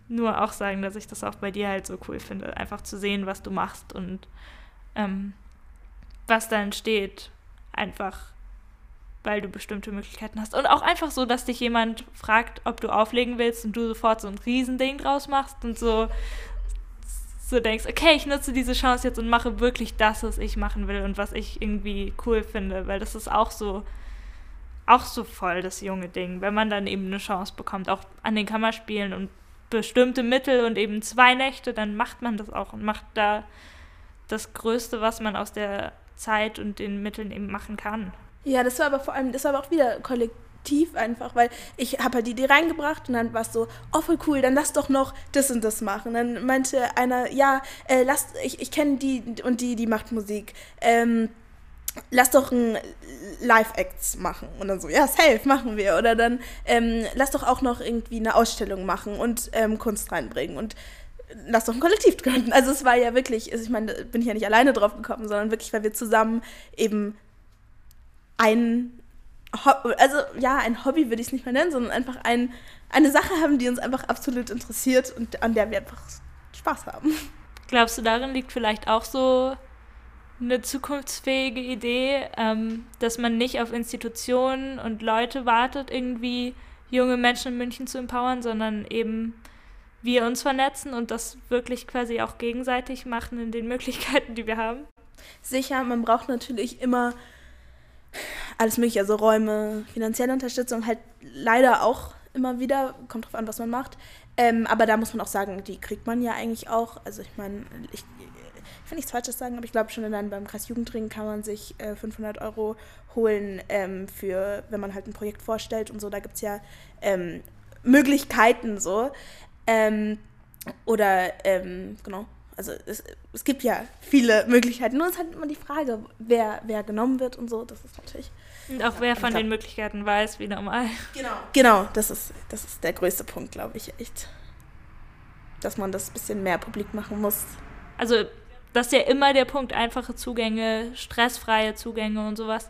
nur auch sagen, dass ich das auch bei dir halt so cool finde, einfach zu sehen, was du machst und ähm, was da entsteht, einfach weil du bestimmte Möglichkeiten hast. Und auch einfach so, dass dich jemand fragt, ob du auflegen willst und du sofort so ein Riesending draus machst und so, so denkst, okay, ich nutze diese Chance jetzt und mache wirklich das, was ich machen will und was ich irgendwie cool finde, weil das ist auch so auch so voll das junge Ding, wenn man dann eben eine Chance bekommt, auch an den Kammerspielen und bestimmte Mittel und eben zwei Nächte, dann macht man das auch und macht da das Größte, was man aus der Zeit und den Mitteln eben machen kann. Ja, das war aber vor allem, das war aber auch wieder kollektiv einfach, weil ich habe halt die Idee reingebracht und dann war es so, oh voll cool, dann lass doch noch das und das machen. Dann meinte einer, ja, äh, lass, ich, ich kenne die und die, die macht Musik. Ähm, lass doch ein Live-Acts machen. Und dann so, ja, safe, machen wir. Oder dann, ähm, lass doch auch noch irgendwie eine Ausstellung machen und ähm, Kunst reinbringen. Und lass doch ein Kollektiv gründen. Also es war ja wirklich, also ich meine, bin ich ja nicht alleine drauf gekommen, sondern wirklich, weil wir zusammen eben ein, Ho also ja, ein Hobby würde ich es nicht mehr nennen, sondern einfach ein, eine Sache haben, die uns einfach absolut interessiert und an der wir einfach Spaß haben. Glaubst du, darin liegt vielleicht auch so eine zukunftsfähige Idee, ähm, dass man nicht auf Institutionen und Leute wartet, irgendwie junge Menschen in München zu empowern, sondern eben wir uns vernetzen und das wirklich quasi auch gegenseitig machen in den Möglichkeiten, die wir haben. Sicher, man braucht natürlich immer alles mögliche, also Räume, finanzielle Unterstützung, halt leider auch immer wieder, kommt drauf an, was man macht. Ähm, aber da muss man auch sagen, die kriegt man ja eigentlich auch. Also ich meine, ich, ich will nichts Falsches sagen, aber ich glaube schon dann beim Kreis Jugendring kann man sich äh, 500 Euro holen ähm, für, wenn man halt ein Projekt vorstellt und so. Da gibt es ja ähm, Möglichkeiten so. Ähm, oder, ähm, genau, also es, es gibt ja viele Möglichkeiten. Nur ist halt immer die Frage, wer, wer genommen wird und so. Das ist natürlich. Und auch wer von den Möglichkeiten weiß, wie normal. Genau. Genau, das ist, das ist der größte Punkt, glaube ich, echt. Dass man das ein bisschen mehr publik machen muss. Also das ist ja immer der Punkt, einfache Zugänge, stressfreie Zugänge und sowas.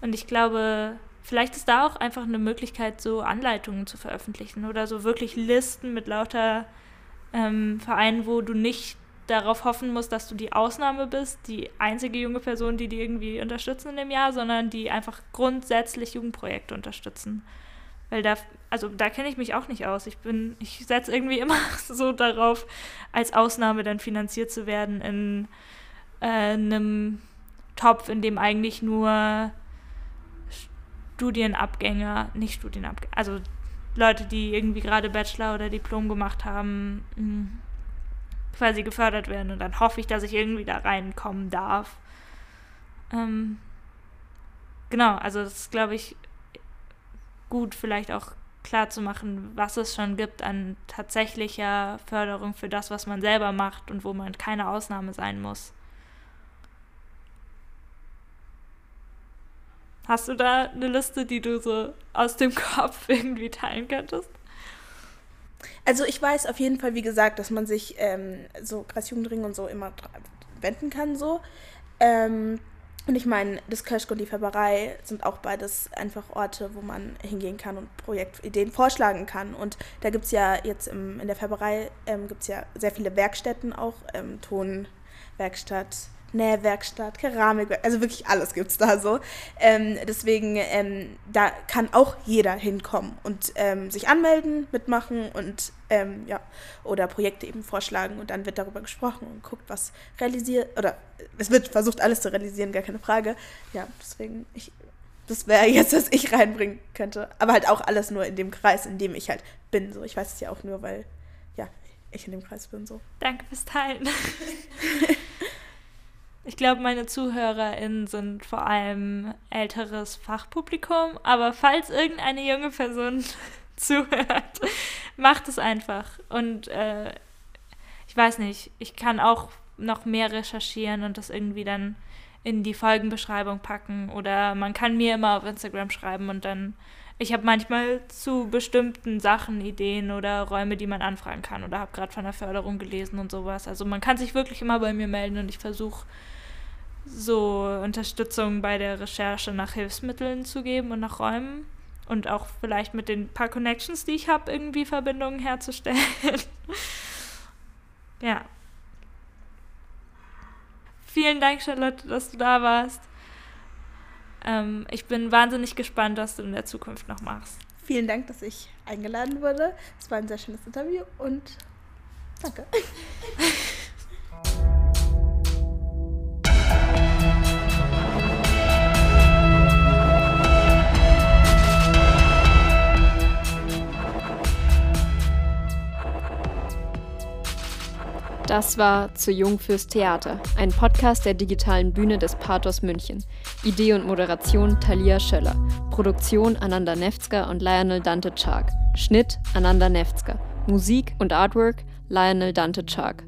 Und ich glaube, vielleicht ist da auch einfach eine Möglichkeit, so Anleitungen zu veröffentlichen oder so wirklich Listen mit lauter ähm, Vereinen, wo du nicht darauf hoffen musst, dass du die Ausnahme bist, die einzige junge Person, die die irgendwie unterstützen in dem Jahr, sondern die einfach grundsätzlich Jugendprojekte unterstützen. Weil da, also da kenne ich mich auch nicht aus. Ich bin, ich setze irgendwie immer so darauf, als Ausnahme dann finanziert zu werden in äh, einem Topf, in dem eigentlich nur Studienabgänger, nicht Studienabgänger, also Leute, die irgendwie gerade Bachelor oder Diplom gemacht haben, hm, quasi gefördert werden. Und dann hoffe ich, dass ich irgendwie da reinkommen darf. Ähm, genau, also das ist, glaube ich, gut, vielleicht auch klar zu machen, was es schon gibt an tatsächlicher Förderung für das, was man selber macht und wo man keine Ausnahme sein muss. Hast du da eine Liste, die du so aus dem Kopf irgendwie teilen könntest? Also ich weiß auf jeden Fall, wie gesagt, dass man sich ähm, so Kreisjugendring und so immer wenden kann so. Ähm, und ich meine, das Kirschko und die Färberei sind auch beides einfach Orte, wo man hingehen kann und Projektideen vorschlagen kann. Und da gibt es ja jetzt im, in der Färberei ähm, gibt ja sehr viele Werkstätten auch, ähm, Tonwerkstatt, Nähwerkstatt, Keramik, also wirklich alles gibt es da so. Ähm, deswegen, ähm, da kann auch jeder hinkommen und ähm, sich anmelden, mitmachen und ähm, ja, oder Projekte eben vorschlagen und dann wird darüber gesprochen und guckt, was realisiert, oder es wird versucht, alles zu realisieren, gar keine Frage. Ja, deswegen, ich, das wäre jetzt, was ich reinbringen könnte. Aber halt auch alles nur in dem Kreis, in dem ich halt bin. So, ich weiß es ja auch nur, weil, ja, ich in dem Kreis bin so. Danke fürs Teilen. Ich glaube, meine ZuhörerInnen sind vor allem älteres Fachpublikum, aber falls irgendeine junge Person zuhört, macht es einfach. Und äh, ich weiß nicht, ich kann auch noch mehr recherchieren und das irgendwie dann in die Folgenbeschreibung packen oder man kann mir immer auf Instagram schreiben und dann ich habe manchmal zu bestimmten Sachen Ideen oder Räume, die man anfragen kann oder habe gerade von der Förderung gelesen und sowas. Also man kann sich wirklich immer bei mir melden und ich versuche so Unterstützung bei der Recherche nach Hilfsmitteln zu geben und nach Räumen und auch vielleicht mit den paar Connections, die ich habe, irgendwie Verbindungen herzustellen. ja. Vielen Dank, Charlotte, dass du da warst. Ähm, ich bin wahnsinnig gespannt, was du in der Zukunft noch machst. Vielen Dank, dass ich eingeladen wurde. Es war ein sehr schönes Interview und danke. Das war Zu Jung fürs Theater, ein Podcast der digitalen Bühne des Pathos München. Idee und Moderation Talia Schöller. Produktion Ananda Nefzger und Lionel Dante Chark. Schnitt Ananda Nefzger. Musik und Artwork Lionel Dante Chark.